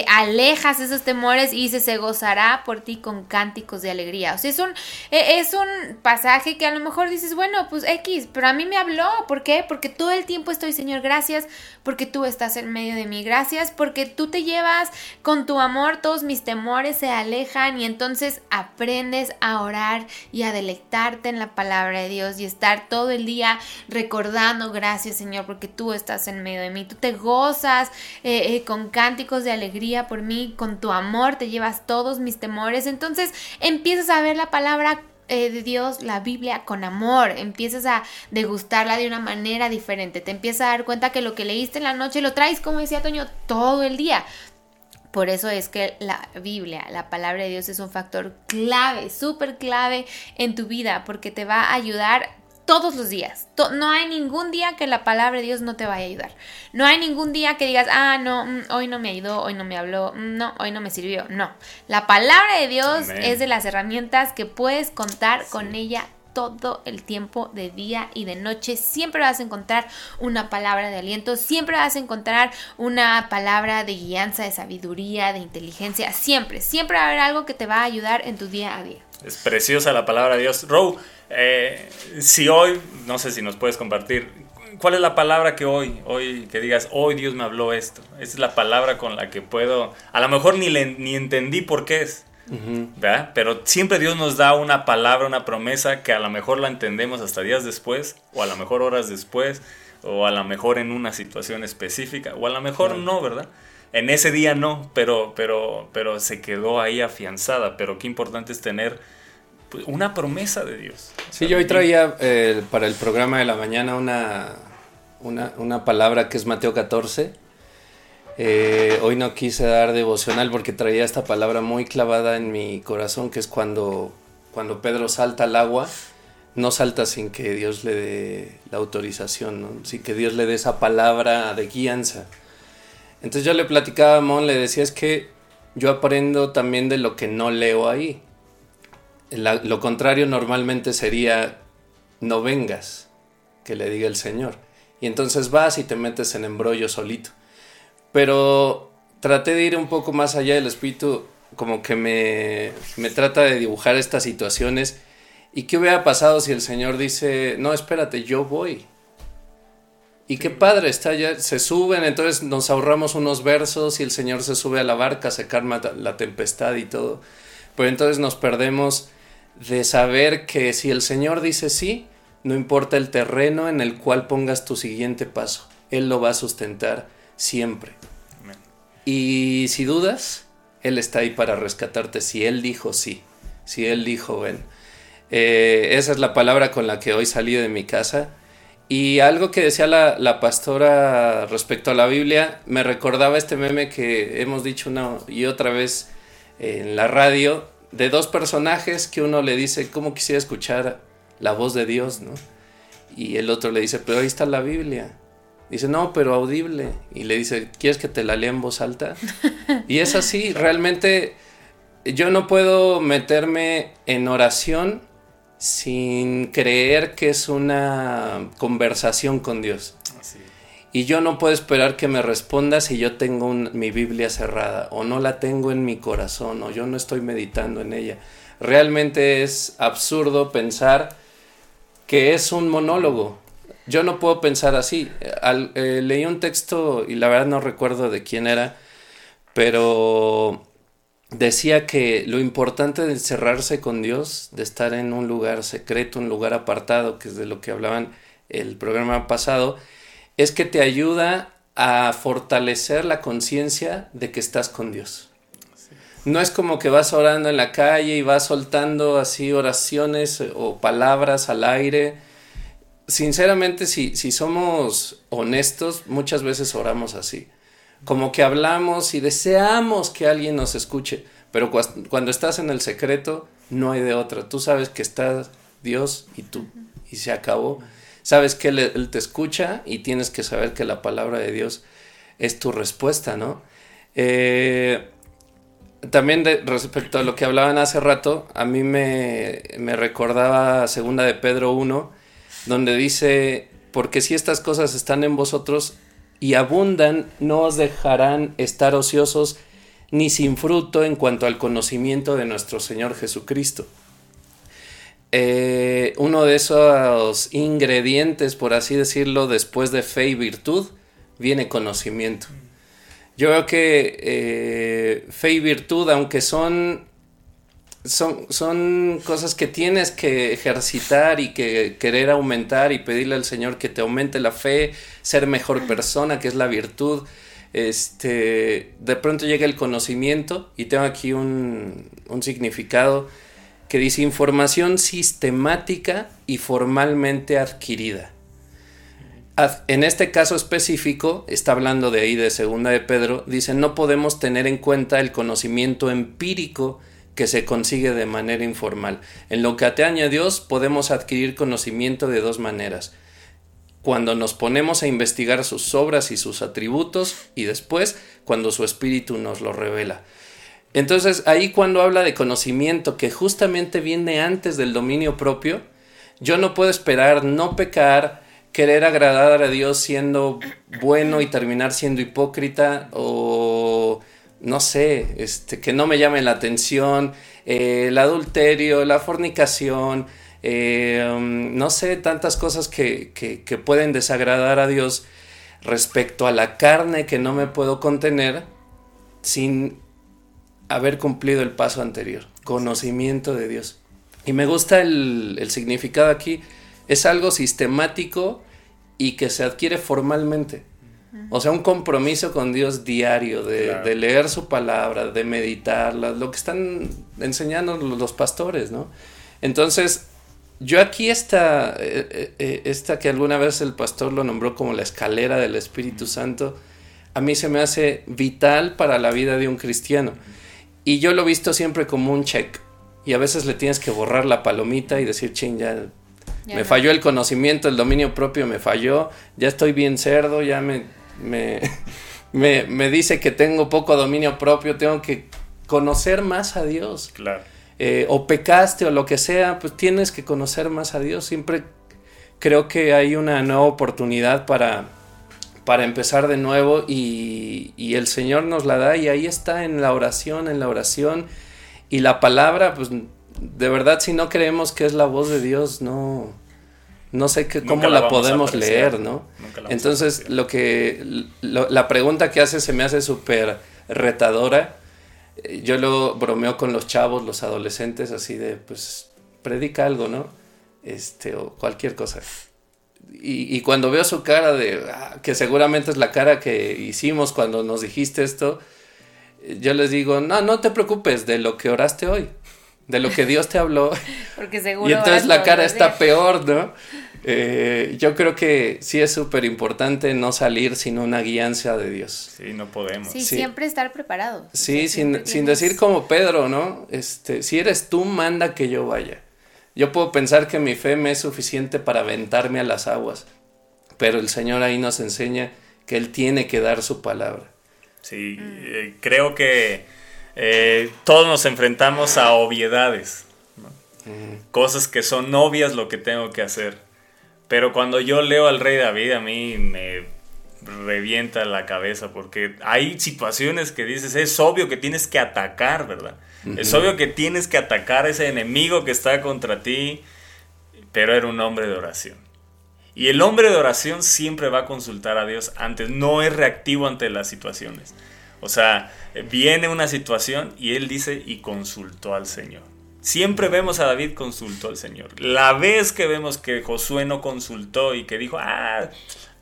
[SPEAKER 6] alejas esos temores y dice, se gozará por ti con cánticos de alegría. O sea, es un, eh, es un pasaje que a lo mejor dices, bueno, pues X, pero a mí me habló. ¿Por qué? Porque todo el tiempo estoy, Señor, gracias porque tú estás en medio de mí. Gracias porque tú te llevas con tu amor, todos mis temores se alejan y entonces aprendes a orar y a deleitarte en la palabra de Dios y estar todo el día recordando, gracias, Señor, porque tú estás en medio de mí. Tú te gozas eh, eh, con cánticos de alegría por mí, con tu amor te llevas todos mis temores. Entonces empiezas a ver la palabra eh, de Dios, la Biblia, con amor. Empiezas a degustarla de una manera diferente. Te empiezas a dar cuenta que lo que leíste en la noche lo traes, como decía Toño, todo el día. Por eso es que la Biblia, la palabra de Dios es un factor clave, súper clave en tu vida, porque te va a ayudar todos los días. No hay ningún día que la palabra de Dios no te vaya a ayudar. No hay ningún día que digas, ah, no, mm, hoy no me ayudó, hoy no me habló, mm, no, hoy no me sirvió. No. La palabra de Dios
[SPEAKER 8] Amén.
[SPEAKER 6] es de las herramientas que puedes contar con ella todo el tiempo de día y de noche. Siempre vas a encontrar una palabra de aliento, siempre vas a encontrar una palabra de guianza, de sabiduría, de inteligencia. Siempre, siempre va a haber algo que te va a ayudar en tu día a día.
[SPEAKER 8] Es preciosa la palabra de Dios. Row, eh, si hoy, no sé si nos puedes compartir, ¿cuál es la palabra que hoy, hoy, que digas, hoy Dios me habló esto? Esa es la palabra con la que puedo, a lo mejor ni, le- ni entendí por qué es, ¿verdad? Pero siempre Dios nos da una palabra, una promesa que a lo mejor la entendemos hasta días después, o a lo mejor horas después, o a lo mejor en una situación específica, o a lo mejor no, ¿verdad? En ese día no, pero, pero, pero se quedó ahí afianzada. Pero qué importante es tener una promesa de Dios.
[SPEAKER 7] Sí, yo hoy traía eh, para el programa de la mañana una, una, una palabra que es Mateo 14. Eh, hoy no quise dar devocional porque traía esta palabra muy clavada en mi corazón, que es cuando, cuando Pedro salta al agua, no salta sin que Dios le dé la autorización, sin que Dios le dé esa palabra de guianza. Entonces yo le platicaba a Mon, le decía es que yo aprendo también de lo que no leo ahí. La- lo contrario normalmente sería no vengas, que le diga el Señor. Y entonces vas y te metes en embrollo solito. Pero traté de ir un poco más allá del espíritu, como que me, me trata de dibujar estas situaciones. ¿Y qué hubiera pasado si el Señor dice, no, espérate, yo voy? Y qué padre, está ya, se suben, entonces nos ahorramos unos versos y el Señor se sube a la barca, se calma la tempestad y todo. Pero entonces nos perdemos de saber que si el Señor dice sí, no importa el terreno en el cual pongas tu siguiente paso, Él lo va a sustentar siempre. Y si dudas, Él está ahí para rescatarte. Si Él dijo sí, si Él dijo ven. Eh, esa es la palabra con la que hoy salí de mi casa. Y algo que decía la, la pastora respecto a la Biblia, me recordaba este meme que hemos dicho una y otra vez en la radio, de dos personajes que uno le dice, ¿cómo quisiera escuchar la voz de Dios? ¿no? Y el otro le dice, pero ahí está la Biblia. Dice, no, pero audible. Y le dice, ¿quieres que te la lea en voz alta? Y es así, realmente yo no puedo meterme en oración sin creer que es una conversación con Dios. Y yo no puedo esperar que me responda si yo tengo mi Biblia cerrada o no la tengo en mi corazón o yo no estoy meditando en ella. Realmente es absurdo pensar que es un monólogo. Yo no puedo pensar así. Eh, leí un texto y la verdad no recuerdo de quién era, pero decía que lo importante de encerrarse con Dios, de estar en un lugar secreto, un lugar apartado, que es de lo que hablaban el programa pasado, es que te ayuda a fortalecer la conciencia de que estás con Dios. No es como que vas orando en la calle y vas soltando así oraciones o palabras al aire. Sinceramente, si, si somos honestos, muchas veces oramos así. Como que hablamos y deseamos que alguien nos escuche, pero cuando estás en el secreto, no hay de otra. Tú sabes que está Dios y tú, y se acabó. Sabes que él, te escucha y tienes que saber que la palabra de Dios es tu respuesta, ¿no? Eh, también de- respecto a lo que hablaban hace rato, a mí me, me recordaba segunda de Pedro 1, donde dice, porque si estas cosas están en vosotros y abundan, no os dejarán estar ociosos ni sin fruto en cuanto al conocimiento de nuestro Señor Jesucristo. Eh, uno de esos ingredientes, por así decirlo, después de fe y virtud, viene conocimiento. Yo veo que eh, fe y virtud, aunque son, son, son cosas que tienes que ejercitar y que querer aumentar y pedirle al Señor que te aumente la fe, ser mejor persona, que es la virtud, este, de pronto llega el conocimiento y tengo aquí un, un significado. Que dice información sistemática y formalmente adquirida. Ad- En este caso específico, está hablando de ahí de segunda de Pedro, dice no podemos tener en cuenta el conocimiento empírico que se consigue de manera informal. En lo que atañe a Dios podemos adquirir conocimiento de dos maneras. Cuando nos ponemos a investigar sus obras y sus atributos y después cuando su espíritu nos lo revela. Entonces ahí cuando habla de conocimiento que justamente viene antes del dominio propio, yo no puedo esperar no pecar, querer agradar a Dios siendo bueno y terminar siendo hipócrita o no sé, este, que no me llame la atención, eh, el adulterio, la fornicación, eh, um, no sé, tantas cosas que, que, que pueden desagradar a Dios respecto a la carne que no me puedo contener sin haber cumplido el paso anterior, conocimiento de Dios. Y me gusta el, el significado aquí, es algo sistemático y que se adquiere formalmente. O sea, un compromiso con Dios diario, de,
[SPEAKER 8] Claro.
[SPEAKER 7] de leer su palabra, de meditarla, lo que están enseñando los los pastores, ¿no? Entonces, yo aquí esta, eh, eh, eh, esta que alguna vez el pastor lo nombró como la escalera del Espíritu Santo, a mí se me hace vital para la vida de un cristiano. Y yo lo he visto siempre como un check. Y a veces le tienes que borrar la palomita y decir, ching, ya,
[SPEAKER 6] Ya
[SPEAKER 7] me
[SPEAKER 6] no.
[SPEAKER 7] falló el conocimiento, el dominio propio me falló, ya estoy bien cerdo, ya me, me, me, me dice que tengo poco dominio propio, tengo que conocer más a Dios
[SPEAKER 8] Claro.
[SPEAKER 7] eh, o pecaste o lo que sea, pues tienes que conocer más a Dios. Siempre creo que hay una nueva oportunidad para, para empezar de nuevo y, y el Señor nos la da y ahí está en la oración, en la oración y la palabra, pues de verdad si no creemos que es la voz de Dios, no, no sé qué,
[SPEAKER 8] Nunca
[SPEAKER 7] cómo
[SPEAKER 8] la
[SPEAKER 7] podemos leer, ¿no? Entonces lo que, lo- la pregunta que hace se me hace súper retadora. Eh, Yo lo bromeo con los chavos, los adolescentes, así de, pues, predica algo, ¿no? Este, o cualquier cosa. Y, y cuando veo su cara de, ah, que seguramente es la cara que hicimos cuando nos dijiste esto, yo les digo, no, no te preocupes de lo que oraste hoy, de lo que Dios te habló.
[SPEAKER 6] Porque seguro.
[SPEAKER 7] Y entonces la cara está peor, ¿no? Eh, yo creo que sí es súper importante no salir sin una guianza de Dios.
[SPEAKER 8] Sí, no podemos.
[SPEAKER 6] Sí,
[SPEAKER 7] Sí.
[SPEAKER 6] siempre estar preparados.
[SPEAKER 7] Sí, sin, sin decir como Pedro, ¿no? Este, si eres tú, manda que yo vaya. Yo puedo pensar que mi fe me es suficiente para aventarme a las aguas, pero el Señor ahí nos enseña que Él tiene que dar su palabra.
[SPEAKER 8] Sí, eh, creo que eh, todos nos enfrentamos a obviedades, ¿no? cosas que son obvias lo que tengo que hacer. Pero cuando yo leo al rey David, a mí me revienta la cabeza porque hay situaciones que dices, es obvio que tienes que atacar, ¿verdad? Es obvio que tienes que atacar a ese enemigo que está contra ti, pero era un hombre de oración. Y el hombre de oración siempre va a consultar a Dios antes, no es reactivo ante las situaciones. O sea, viene una situación y él dice y consultó al Señor. Siempre vemos a David consultó al Señor. La vez que vemos que Josué no consultó y que dijo, ah,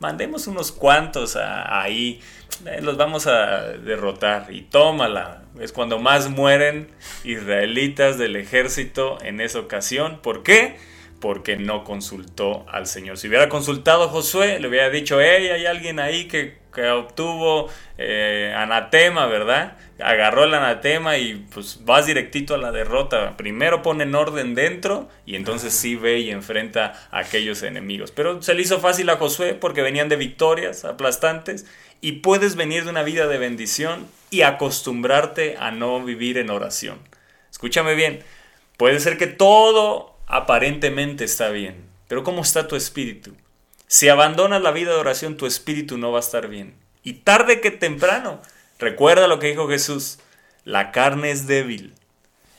[SPEAKER 8] mandemos unos cuantos ahí, eh, los vamos a derrotar y tómala. Es cuando más mueren israelitas del ejército en esa ocasión. ¿Por qué? Porque no consultó al Señor. Si hubiera consultado a Josué, le hubiera dicho, hey, hay alguien ahí que, obtuvo eh, anatema, ¿verdad? Agarró el anatema y pues vas directito a la derrota. Primero pone en orden dentro y entonces sí ve y enfrenta a aquellos enemigos. Pero se le hizo fácil a Josué porque venían de victorias aplastantes y puedes venir de una vida de bendición y acostumbrarte a no vivir en oración. Escúchame bien, puede ser que todo aparentemente está bien, pero ¿cómo está tu espíritu? Si abandonas la vida de oración, tu espíritu no va a estar bien. Y tarde que temprano, recuerda lo que dijo Jesús, la carne es débil.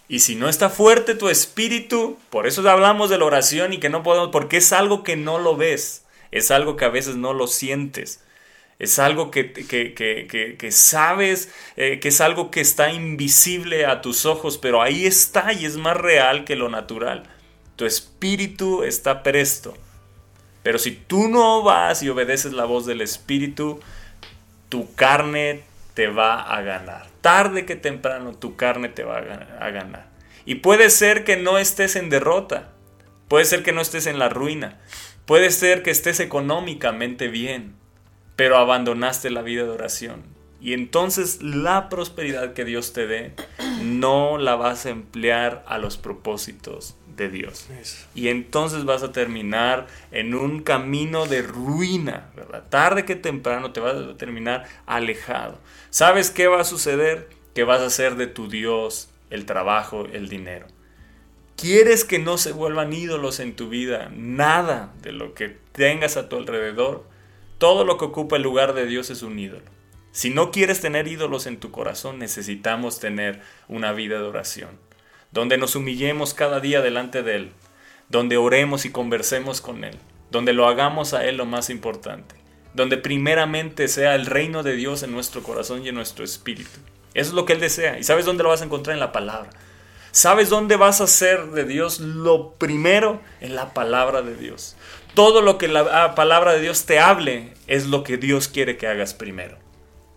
[SPEAKER 8] Y si no está fuerte tu espíritu, por eso hablamos de la oración y que no podemos, porque es algo que no lo ves, es algo que a veces no lo sientes. Es algo que, que, que, que, sabes, eh, que es algo que está invisible a tus ojos, pero ahí está y es más real que lo natural. Tu espíritu está presto. Pero si tú no vas y obedeces la voz del espíritu, tu carne te va a ganar. Tarde que temprano tu carne te va a ga- a ganar. Y puede ser que no estés en derrota, puede ser que no estés en la ruina, puede ser que estés económicamente bien, pero abandonaste la vida de oración. Y entonces la prosperidad que Dios te dé no la vas a emplear a los propósitos de Dios. Y entonces vas a terminar en un camino de ruina, ¿verdad? Tarde que temprano te vas a terminar alejado. ¿Sabes qué va a suceder? Que vas a hacer de tu Dios el trabajo, el dinero. ¿Quieres que no se vuelvan ídolos en tu vida? Nada de lo que tengas a tu alrededor. Todo lo que ocupa el lugar de Dios es un ídolo. Si no quieres tener ídolos en tu corazón, necesitamos tener una vida de oración donde nos humillemos cada día delante de Él, donde oremos y conversemos con Él, donde lo hagamos a Él lo más importante, donde primeramente sea el reino de Dios en nuestro corazón y en nuestro espíritu. Eso es lo que Él desea. ¿Y sabes dónde lo vas a encontrar? En la palabra. ¿Sabes dónde vas a ser de Dios? Lo primero en la palabra de Dios. Todo lo que la palabra de Dios te hable es lo que Dios quiere que hagas primero.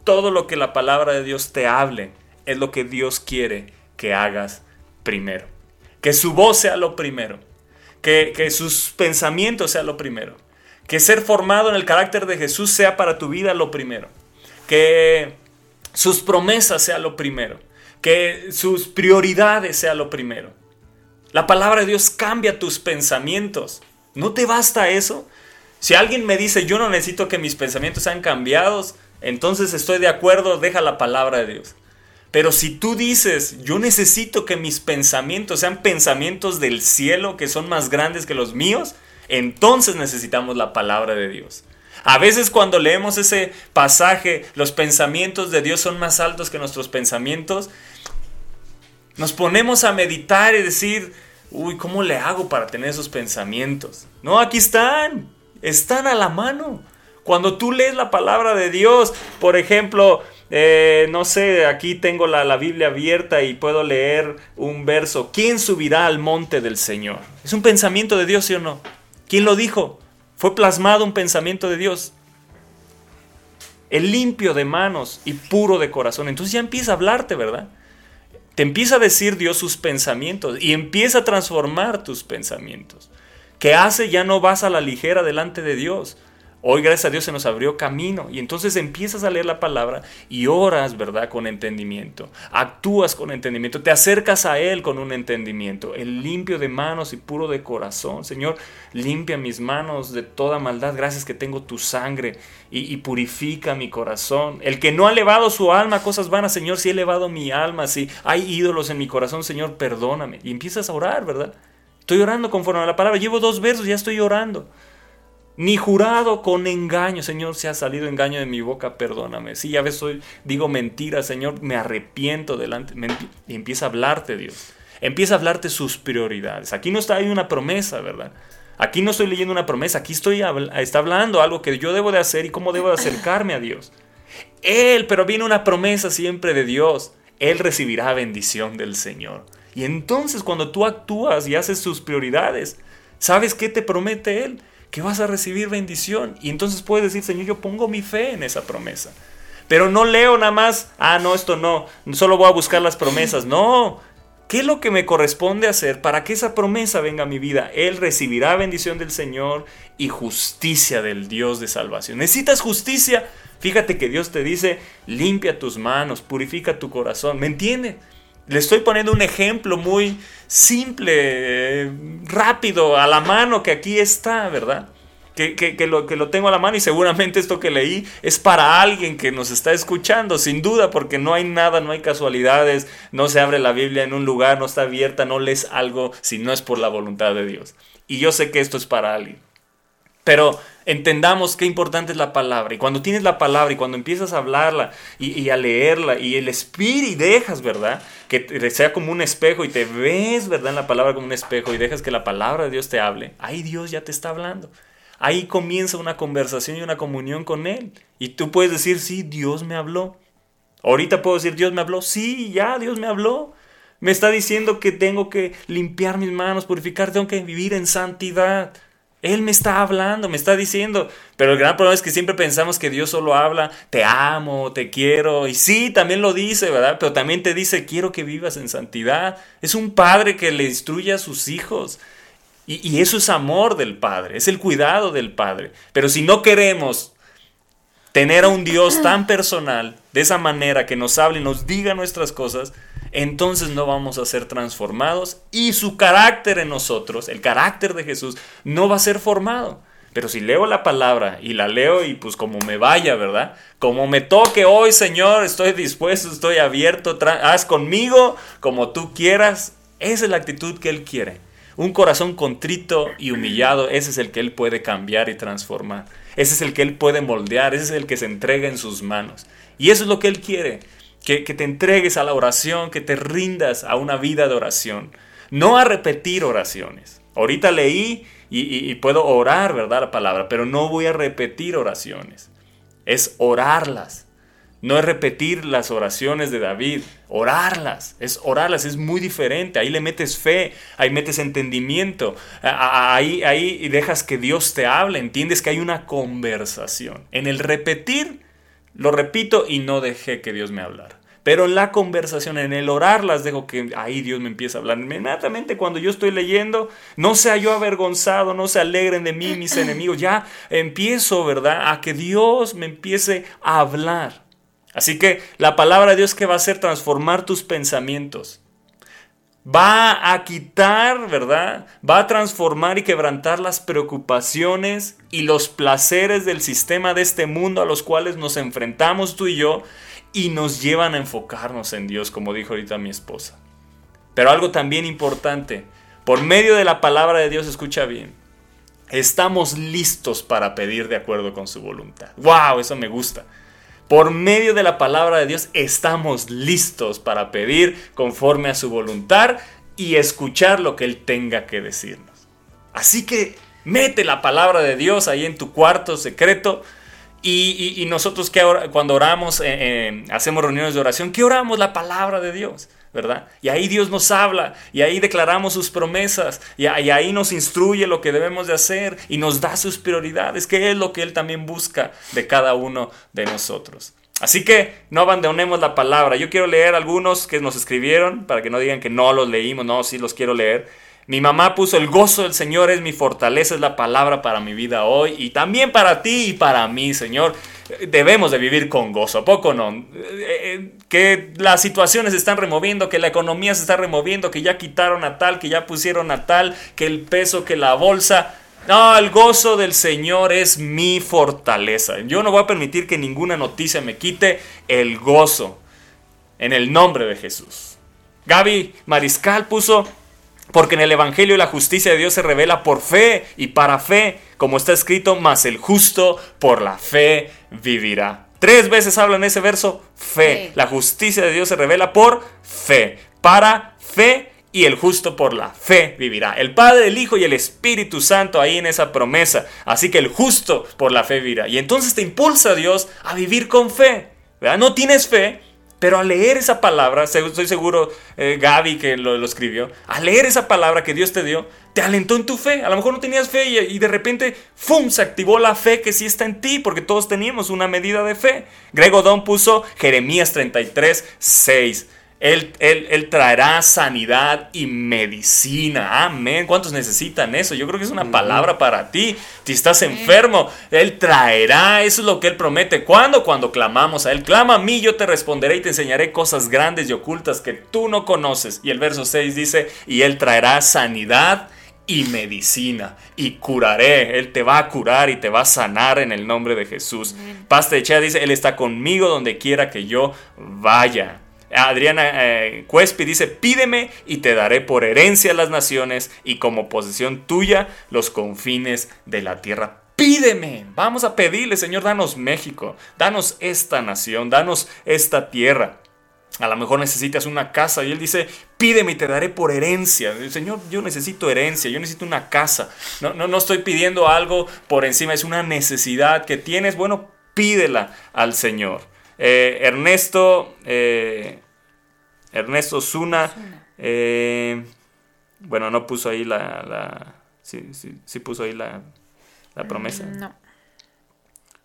[SPEAKER 8] Todo lo que la palabra de Dios te hable es lo que Dios quiere que hagas primero. Que su voz sea lo primero. Que, que sus pensamientos sea lo primero. Que ser formado en el carácter de Jesús sea para tu vida lo primero. Que sus promesas sea lo primero. Que sus prioridades sea lo primero. La palabra de Dios cambia tus pensamientos. ¿No te basta eso? Si alguien me dice yo no necesito que mis pensamientos sean cambiados, entonces estoy de acuerdo, deja la palabra de Dios. Pero si tú dices, yo necesito que mis pensamientos sean pensamientos del cielo que son más grandes que los míos, entonces necesitamos la palabra de Dios. A veces cuando leemos ese pasaje, los pensamientos de Dios son más altos que nuestros pensamientos, nos ponemos a meditar y decir, uy, ¿cómo le hago para tener esos pensamientos? No, aquí están, están a la mano. Cuando tú lees la palabra de Dios, por ejemplo, eh, no sé, aquí tengo la, la, Biblia abierta y puedo leer un verso. ¿Quién subirá al monte del Señor? ¿Es un pensamiento de Dios, sí o no? ¿Quién lo dijo? Fue plasmado un pensamiento de Dios. El limpio de manos y puro de corazón. Entonces ya empieza a hablarte, ¿verdad? Te empieza a decir Dios sus pensamientos y empieza a transformar tus pensamientos. ¿Qué hace? Ya no vas a la ligera delante de Dios. Hoy, gracias a Dios, se nos abrió camino. Y entonces empiezas a leer la palabra y oras, ¿verdad? Con entendimiento. Actúas con entendimiento. Te acercas a Él con un entendimiento. El limpio de manos y puro de corazón. Señor, limpia mis manos de toda maldad. Gracias que tengo tu sangre y, purifica mi corazón. El que no ha elevado su alma cosas vanas, Señor, si he elevado mi alma, si hay ídolos en mi corazón, Señor, perdóname. Y empiezas a orar, ¿verdad? Estoy orando conforme a la palabra. Llevo dos versos, ya estoy orando ni jurado con engaño, Señor, si ha salido engaño de mi boca, perdóname. Si ya ves, soy, digo mentira, Señor, me arrepiento delante. Y empieza a hablarte, Dios. Empieza a hablarte sus prioridades. Aquí no está hay una promesa, ¿verdad? Aquí no estoy leyendo una promesa, aquí estoy está hablando algo que yo debo de hacer y cómo debo de acercarme a Dios. Él, pero viene una promesa siempre de Dios. Él recibirá bendición del Señor. Y entonces cuando tú actúas y haces sus prioridades, ¿sabes qué te promete Él? Que vas a recibir bendición. Y entonces puedes decir, Señor, yo pongo mi fe en esa promesa. Pero no leo nada más, ah, no, esto no, solo voy a buscar las promesas. No, ¿qué es lo que me corresponde hacer para que esa promesa venga a mi vida? Él recibirá bendición del Señor y justicia del Dios de salvación. ¿Necesitas justicia? Fíjate que Dios te dice, limpia tus manos, purifica tu corazón. ¿Me entiende? Le estoy poniendo un ejemplo muy simple, rápido, a la mano, que aquí está, ¿verdad? Que, que, lo, que lo tengo a la mano y seguramente esto que leí es para alguien que nos está escuchando, sin duda, porque no hay nada, no hay casualidades, no se abre la Biblia en un lugar, no está abierta, no lees algo si no es por la voluntad de Dios. Y yo sé que esto es para alguien. Pero entendamos qué importante es la palabra. Y cuando tienes la palabra y cuando empiezas a hablarla y, a leerla y el espíritu dejas, ¿verdad? Que sea como un espejo y te ves, ¿verdad? En la palabra como un espejo y dejas que la palabra de Dios te hable. Ahí Dios ya te está hablando. Ahí comienza una conversación y una comunión con Él. Y tú puedes decir, sí, Dios me habló. Ahorita puedo decir, Dios me habló. Sí, ya, Dios me habló. Me está diciendo que tengo que limpiar mis manos, purificar, tengo que vivir en santidad. Él me está hablando, me está diciendo. Pero el gran problema es que siempre pensamos que Dios solo habla, te amo, te quiero. Y sí, también lo dice, ¿verdad? Pero también te dice, quiero que vivas en santidad. Es un padre que le instruye a sus hijos. Y, y eso es amor del padre, es el cuidado del padre. Pero si no queremos tener a un Dios tan personal, de esa manera, que nos hable y nos diga nuestras cosas, entonces no vamos a ser transformados y su carácter en nosotros, el carácter de Jesús, no va a ser formado. Pero si leo la palabra y la leo y pues como me vaya, ¿verdad? Como me toque hoy, Señor, estoy dispuesto, estoy abierto, haz conmigo como tú quieras. Esa es la actitud que Él quiere. Un corazón contrito y humillado, ese es el que Él puede cambiar y transformar. Ese es el que Él puede moldear, ese es el que se entrega en sus manos. Y eso es lo que Él quiere, que, que te entregues a la oración, que te rindas a una vida de oración, no a repetir oraciones. Ahorita leí y, y- puedo orar, ¿verdad? La palabra, pero no voy a repetir oraciones. Es orarlas. No es repetir las oraciones de David, orarlas, es orarlas, es muy diferente. Ahí le metes fe, ahí metes entendimiento, ahí, ahí dejas que Dios te hable, entiendes que hay una conversación. En el repetir, lo repito y no dejé que Dios me hablara. Pero en la conversación, en el orarlas, dejo que ahí Dios me empieza a hablar. Inmediatamente cuando yo estoy leyendo, no sea yo avergonzado, no se alegren de mí mis enemigos. Ya empiezo, ¿verdad? A que Dios me empiece a hablar. Así que la palabra de Dios que va a hacer transformar tus pensamientos. Va a quitar, ¿verdad? Va a transformar y quebrantar las preocupaciones y los placeres del sistema de este mundo a los cuales nos enfrentamos tú y yo y nos llevan a enfocarnos en Dios, como dijo ahorita mi esposa. Pero algo también importante, por medio de la palabra de Dios, escucha bien, estamos listos para pedir de acuerdo con su voluntad. ¡Wow! Eso me gusta. Por medio de la palabra de Dios estamos listos para pedir conforme a su voluntad y escuchar lo que Él tenga que decirnos. Así que mete la palabra de Dios ahí en tu cuarto secreto. Y, nosotros que cuando oramos, eh, eh, hacemos reuniones de oración, ¿qué oramos? La palabra de Dios. Y ahí Dios nos habla, y ahí declaramos sus promesas, y ahí nos instruye lo que debemos de hacer, y nos da sus prioridades, que es lo que Él también busca de cada uno de nosotros. Así que no abandonemos la palabra. Yo quiero leer algunos que nos escribieron, para que no digan que no los leímos, no, sí los quiero leer. Mi mamá puso el gozo del Señor es mi fortaleza, es la palabra para mi vida hoy y también para ti y para mí, Señor. Debemos de vivir con gozo, ¿a poco no? Eh, eh, Que las situaciones se están removiendo, que la economía se está removiendo, que ya quitaron a tal, que ya pusieron a tal, que el peso, que la bolsa. No, el gozo del Señor es mi fortaleza. Yo no voy a permitir que ninguna noticia me quite el gozo en el nombre de Jesús. Gaby Mariscal puso, porque en el Evangelio la justicia de Dios se revela por fe y para fe, como está escrito, mas el justo por la fe vivirá. Tres veces habla en ese verso, fe.
[SPEAKER 6] Fe.
[SPEAKER 8] La justicia de Dios se revela por fe, para fe y el justo por la fe vivirá. El Padre, el Hijo y el Espíritu Santo ahí en esa promesa. Así que el justo por la fe vivirá. Y entonces te impulsa Dios a vivir con fe. ¿verdad? No tienes fe, pero al leer esa palabra, estoy seguro, eh, Gaby que lo, escribió, al leer esa palabra que Dios te dio, te alentó en tu fe. A lo mejor no tenías fe y, de repente, ¡fum!, se activó la fe que sí está en ti, porque todos teníamos una medida de fe. Grego Don puso Jeremías 33, 6. Él, él- él traerá sanidad y medicina. Amén. ¿Cuántos necesitan eso? Yo creo que es una palabra para ti. Si estás enfermo, Él traerá. Eso es lo que Él promete. ¿Cuándo? Cuando clamamos a Él. Clama a mí, yo te responderé y te enseñaré cosas grandes y ocultas que tú no conoces. Y el verso 6 dice, y Él traerá sanidad y medicina y curaré. Él te va a curar y te va a sanar en el nombre de Jesús. Pasta de Chea dice, Él está conmigo donde quiera que yo vaya. Adriana eh, Cuespi dice, pídeme y te daré por herencia las naciones y como posesión tuya los confines de la tierra. Pídeme, vamos a pedirle, Señor, danos México, danos esta nación, danos esta tierra. A lo mejor necesitas una casa y él dice, pídeme y te daré por herencia. Señor, yo necesito herencia, yo necesito una casa. No, no, no estoy pidiendo algo por encima, es una necesidad que tienes. Bueno, pídela al Señor. Eh, Ernesto, eh, Ernesto Zuna, eh, bueno, no puso ahí la, la- Sí, sí, sí puso ahí la, la promesa.
[SPEAKER 6] No.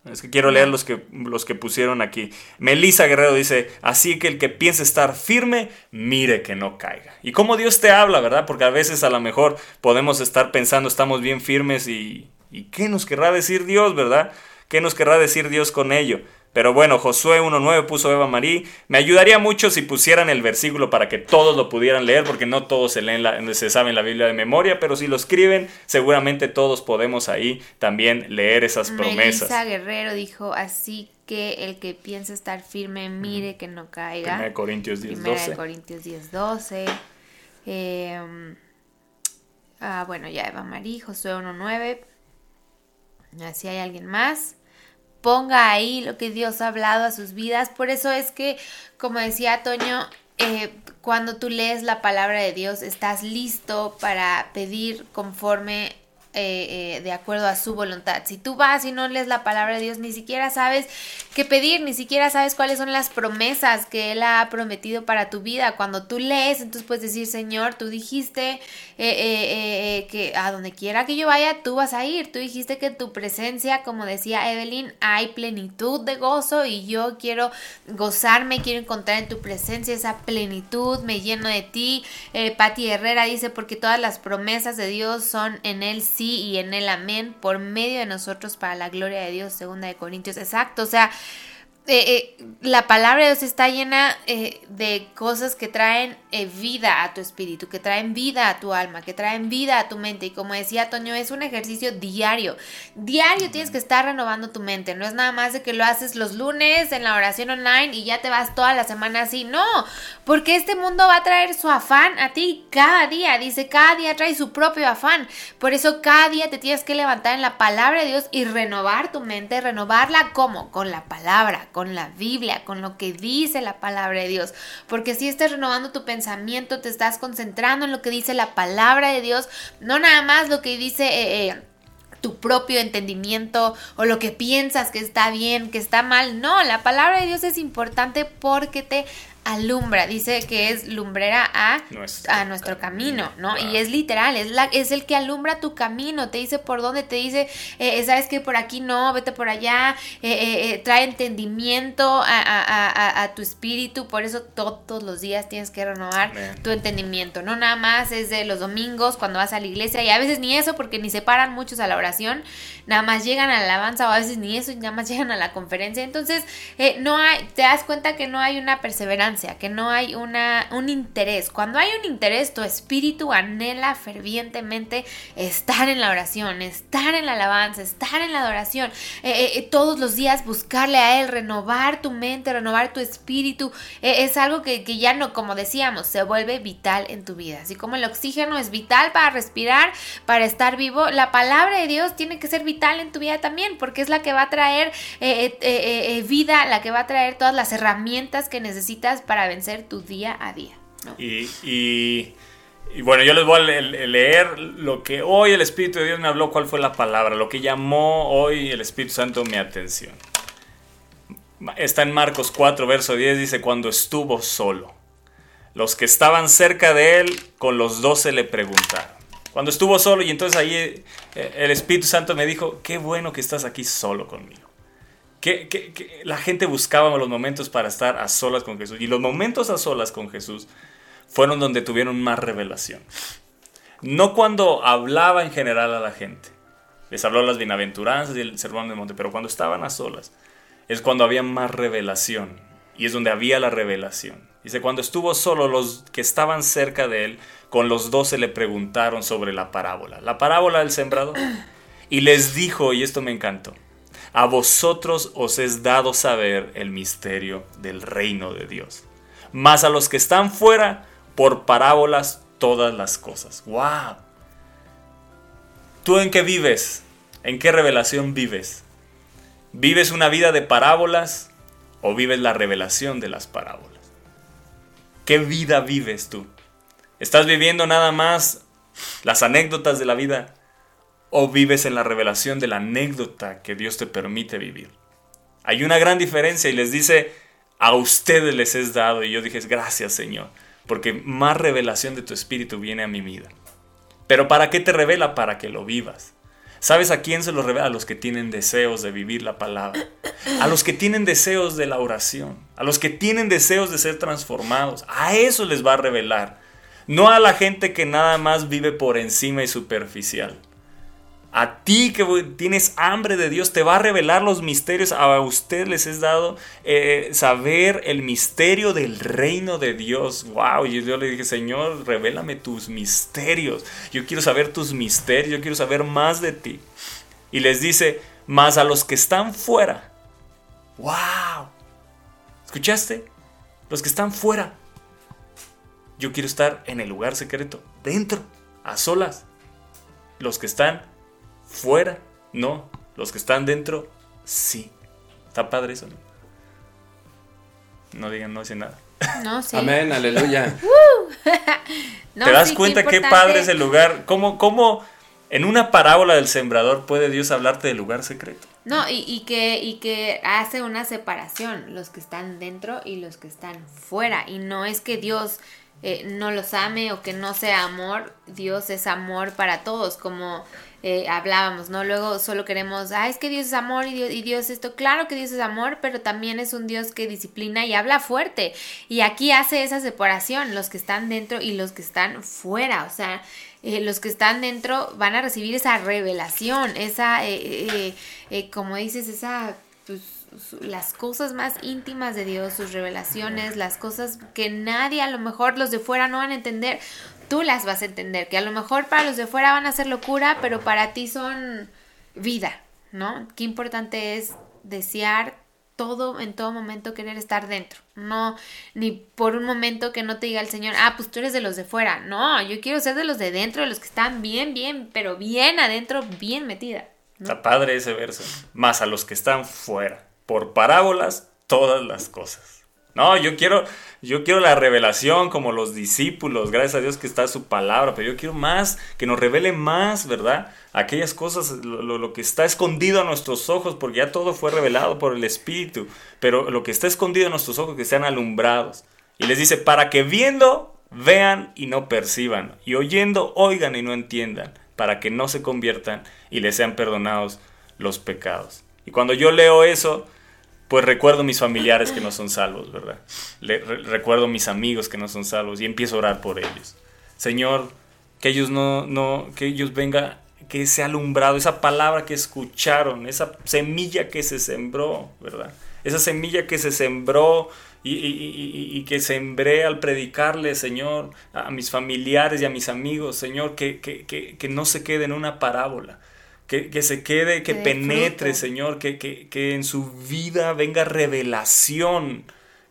[SPEAKER 8] Es que quiero leer los que, los que pusieron aquí. Melissa Guerrero dice, así que el que piense estar firme, mire que no caiga. Y cómo Dios te habla, ¿verdad? Porque a veces a lo mejor podemos estar pensando, estamos bien firmes y, ¿y qué nos querrá decir Dios, verdad? ¿Qué nos querrá decir Dios con ello? Pero bueno, Josué 1.9 puso Eva Marí. Me ayudaría mucho si pusieran el versículo para que todos lo pudieran leer, porque no todos se, leen la- se saben la Biblia de memoria, pero si lo escriben, seguramente todos podemos ahí también leer esas promesas.
[SPEAKER 6] Melissa Guerrero dijo, así que el que piensa estar firme, mire que no caiga.
[SPEAKER 8] 1 Corintios 10,
[SPEAKER 6] Primera
[SPEAKER 8] 12.
[SPEAKER 6] de Corintios 10, 12. Eh, ah, bueno, ya Eva Marí, Josué 1, 9. Así hay alguien más. Ponga ahí lo que Dios ha hablado a sus vidas. Por eso es que, como decía Toño, eh, cuando tú lees la palabra de Dios, estás listo para pedir conforme eh, eh, de acuerdo a su voluntad. Si tú vas y no lees la palabra de Dios, ni siquiera sabes qué pedir, ni siquiera sabes cuáles son las promesas que Él ha prometido para tu vida. Cuando tú lees, entonces puedes decir, Señor, tú dijiste eh, que a donde quiera que yo vaya, tú vas a ir. Tú dijiste que en tu presencia, como decía Evelyn, hay plenitud de gozo y yo quiero gozarme, quiero encontrar en tu presencia esa plenitud, me lleno de ti. Patti Herrera dice, porque todas las promesas de Dios son en Él y en Él amén, por medio de nosotros para la gloria de Dios, segunda de Corintios. Exacto, o sea, eh, eh, la palabra de Dios está llena eh, de cosas que traen vida a tu espíritu, que traen vida a tu alma, que traen vida a tu mente. Y como decía Toño, es un ejercicio diario. Diario tienes que estar renovando tu mente. No es nada más de que lo haces los lunes en la oración online y ya te vas toda la semana así. No, porque este mundo va a traer su afán a ti cada día. Dice, cada día trae su propio afán. Por eso cada día te tienes que levantar en la palabra de Dios y renovar tu mente. Renovarla como? Con la palabra, con la Biblia, con lo que dice la palabra de Dios. Porque si estás renovando tu pensamiento, te estás concentrando en lo que dice la palabra de Dios, no nada más lo que dice... eh, eh, tu propio entendimiento o lo que piensas que está bien, que está mal. No, la palabra de Dios es importante porque te alumbra. Dice que es lumbrera a
[SPEAKER 8] Nuestro
[SPEAKER 6] a nuestro camino, ¿no? Y es literal, es, la, es el que alumbra tu camino, te dice por dónde, te dice, eh, sabes que por aquí no, vete por allá, eh, eh, eh, trae entendimiento a, a- a- tu espíritu, por eso todos los días tienes que renovar tu entendimiento, no nada más es de los domingos cuando vas a la iglesia y a veces ni eso porque ni se paran muchos a la oración, nada más llegan a la alabanza o a veces ni eso y nada más llegan a la conferencia, entonces eh, no hay, te das cuenta que no hay una perseverancia, que no hay una, un interés, cuando hay un interés tu espíritu anhela fervientemente estar en la oración, estar en la alabanza, estar en la adoración, eh, eh, eh, todos los días buscarle a Él, renovar tu mente, renovar tu espíritu, es algo que, que ya no, como decíamos, se vuelve vital en tu vida. Así como el oxígeno es vital para respirar, para estar vivo, la palabra de Dios tiene que ser vital en tu vida también, porque es la que va a traer vida, la que va a traer todas las herramientas que necesitas para vencer tu día a día.
[SPEAKER 8] Y, y- bueno, yo les voy a le- leer lo que hoy el Espíritu de Dios me habló, cuál fue la palabra, lo que llamó hoy el Espíritu Santo mi atención. Está en Marcos 4, verso 10, dice, cuando estuvo solo. Los que estaban cerca de él, con los doce le preguntaron. Cuando estuvo solo, y entonces ahí eh, el Espíritu Santo me dijo, qué bueno que estás aquí solo conmigo. Que, la gente buscaba los momentos para estar a solas con Jesús. Y los momentos a solas con Jesús fueron donde tuvieron más revelación. No cuando hablaba en general a la gente. Les habló las bienaventuranzas y el sermón del monte, pero cuando estaban a solas es cuando había más revelación. Y es donde había la revelación. Dice, cuando estuvo solo, los que estaban cerca de él, con los doce le preguntaron sobre la parábola. La parábola del sembrador. Y les dijo, y esto me encantó, a vosotros os es dado saber el misterio del reino de Dios. Mas a los que están fuera, por parábolas todas las cosas. ¡Wow! ¿Tú en qué vives? ¿En qué revelación vives? ¿Vives una vida de parábolas o vives la revelación de las parábolas? ¿Qué vida vives tú? ¿Estás viviendo nada más las anécdotas de la vida o vives en la revelación de la anécdota que Dios te permite vivir? Hay una gran diferencia y les dice, a ustedes les es dado. Y yo dije, gracias Señor, porque más revelación de tu espíritu viene a mi vida. Pero ¿para qué te revela? Para que lo vivas. ¿Sabes a quién se lo revela? A los que tienen deseos de vivir la palabra. A los que tienen deseos de la oración. A los que tienen deseos de ser transformados. A eso les va a revelar. No a la gente que nada más vive por encima y superficial. A ti que tienes hambre de Dios, te va a revelar los misterios. A usted les es dado eh, saber el misterio del reino de Dios. Wow, y yo le dije, Señor, revélame tus misterios. Yo quiero saber tus misterios, yo quiero saber más de ti. Y les dice, más a los que están fuera. Wow. ¿Escuchaste? Los que están fuera. Yo quiero estar en el lugar secreto, dentro, a solas. Los que están fuera, no. Los que están dentro, sí. Está padre eso, ¿no? No digan, no dice nada.
[SPEAKER 6] No, sí.
[SPEAKER 7] Amén, aleluya.
[SPEAKER 6] No,
[SPEAKER 8] ¿Te das
[SPEAKER 6] sí,
[SPEAKER 8] cuenta qué, padre es el lugar? ¿Cómo, ¿Cómo en una parábola del sembrador puede Dios hablarte del lugar secreto?
[SPEAKER 6] No, y, y que, y que hace una separación, los que están dentro y los que están fuera. Y no es que Dios eh, no los ame o que no sea amor, Dios es amor para todos, como eh, hablábamos, ¿no? Luego solo queremos, ah, es que Dios es amor y Dios, y Dios esto, claro que Dios es amor, pero también es un Dios que disciplina y habla fuerte. Y aquí hace esa separación, los que están dentro y los que están fuera, o sea, eh, los que están dentro van a recibir esa revelación, esa, eh, eh, eh, como dices, esa, pues, las cosas más íntimas de Dios, sus revelaciones, las cosas que nadie, a lo mejor los de fuera no van a entender, tú las vas a entender, que a lo mejor para los de fuera van a ser locura, pero para ti son vida, ¿no? Qué importante es desear todo, en todo momento querer estar dentro. No, ni por un momento que no te diga el Señor, ah, pues tú eres de los de fuera. No, yo quiero ser de los de dentro, de los que están bien, bien, pero bien adentro, bien metida. ¿no?
[SPEAKER 8] Está padre ese verso. Más a los que están fuera. Por parábolas, todas las cosas. No, yo quiero, yo quiero la revelación como los discípulos. Gracias a Dios que está su palabra. Pero yo quiero más, que nos revele más, ¿verdad? Aquellas cosas, lo, lo- que está escondido a nuestros ojos, porque ya todo fue revelado por el Espíritu. Pero lo que está escondido a nuestros ojos, que sean alumbrados. Y les dice, para que viendo, vean y no perciban. Y oyendo, oigan y no entiendan. Para que no se conviertan y les sean perdonados los pecados. Y cuando yo leo eso, pues recuerdo mis familiares que no son salvos, ¿verdad? Le- re- recuerdo mis amigos que no son salvos y empiezo a orar por ellos. Señor, que ellos no, no, que ellos venga, que ese alumbrado, esa palabra que escucharon, esa semilla que se sembró, ¿verdad? Esa semilla que se sembró y que sembré al predicarle, Señor, a mis familiares y a mis amigos, Señor, que, que, que, que no se quede en una parábola, que, que se quede, que penetre. Señor, que, que, que en su vida venga revelación,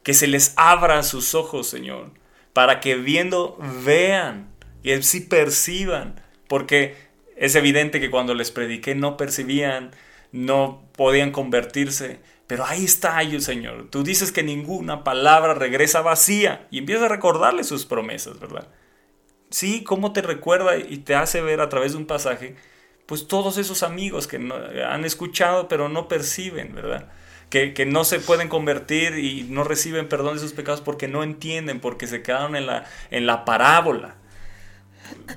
[SPEAKER 8] que se les abra sus ojos, Señor, para que viendo vean y así perciban, porque es evidente que cuando les prediqué no percibían, no podían convertirse, pero ahí está Señor. Tú dices que ninguna palabra regresa vacía y empieza a recordarle sus promesas, ¿verdad? Sí, cómo te recuerda y te hace ver a través de un pasaje, pues todos esos amigos que no- han escuchado pero no perciben, ¿verdad? Que, que no se pueden convertir y no reciben perdón de sus pecados porque no entienden, porque se quedaron en la, en la parábola.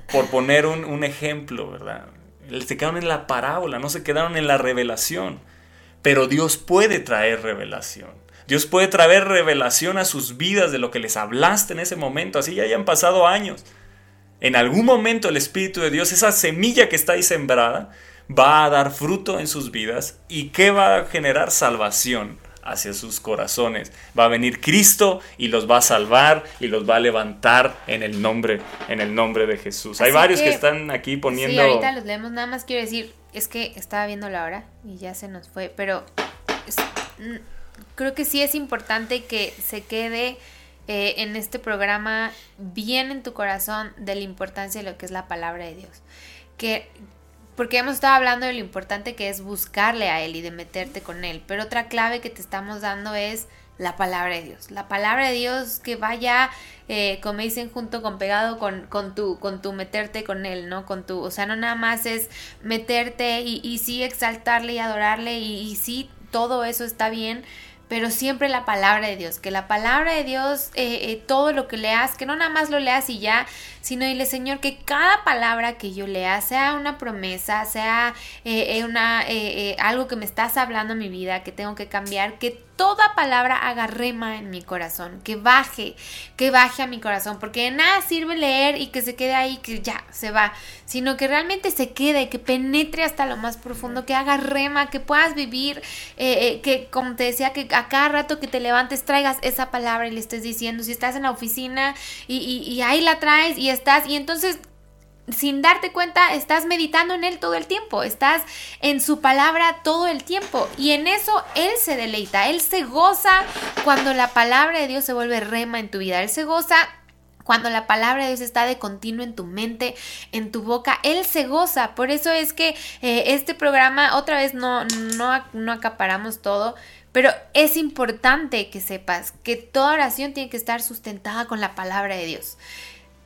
[SPEAKER 8] Por poner un, un ejemplo, ¿verdad? Se quedaron en la parábola, no se quedaron en la revelación. Pero Dios puede traer revelación. Dios puede traer revelación a sus vidas de lo que les hablaste en ese momento, así ya hayan pasado años. En algún momento el Espíritu de Dios, esa semilla que está ahí sembrada, va a dar fruto en sus vidas y que va a generar salvación hacia sus corazones. Va a venir Cristo y los va a salvar y los va a levantar en el nombre, en el nombre de Jesús. Hay varios que,
[SPEAKER 6] que-
[SPEAKER 8] están aquí poniendo.
[SPEAKER 6] Sí, ahorita los leemos. Nada más quiero decir, es que estaba viendo la hora y ya se nos fue, pero es- creo que sí es importante que se quede eh, en este programa bien en tu corazón de la importancia de lo que es la palabra de Dios. Que, porque hemos estado hablando de lo importante que es buscarle a Él y de meterte con Él, pero otra clave que te estamos dando es la palabra de Dios. La palabra de Dios que vaya, eh, como dicen, junto con pegado con, con, tu, con tu meterte con Él, ¿no? Con tu, o sea, no nada más es meterte y, sí exaltarle y adorarle y, y sí, todo eso está bien, pero siempre la palabra de Dios, que la palabra de Dios, eh, eh, todo lo que leas, que no nada más lo leas y ya, sino dile Señor, que cada palabra que yo lea sea una promesa, sea eh, eh, una, eh, eh, algo que me estás hablando en mi vida, que tengo que cambiar, que toda palabra haga rema en mi corazón, que baje, que baje a mi corazón, porque de nada sirve leer y que se quede ahí, que ya se va, sino que realmente se quede, que penetre hasta lo más profundo, que haga rema, que puedas vivir, eh, eh, que como te decía, que a cada rato que te levantes traigas esa palabra y le estés diciendo, si estás en la oficina y, ahí la traes y estás, y entonces sin darte cuenta, estás meditando en Él todo el tiempo, estás en su palabra todo el tiempo y en eso Él se deleita, Él se goza cuando la palabra de Dios se vuelve rema en tu vida, Él se goza cuando la palabra de Dios está de continuo en tu mente, en tu boca, Él se goza. Por eso es que eh, este programa, otra vez no, no, no acaparamos todo, pero es importante que sepas que toda oración tiene que estar sustentada con la palabra de Dios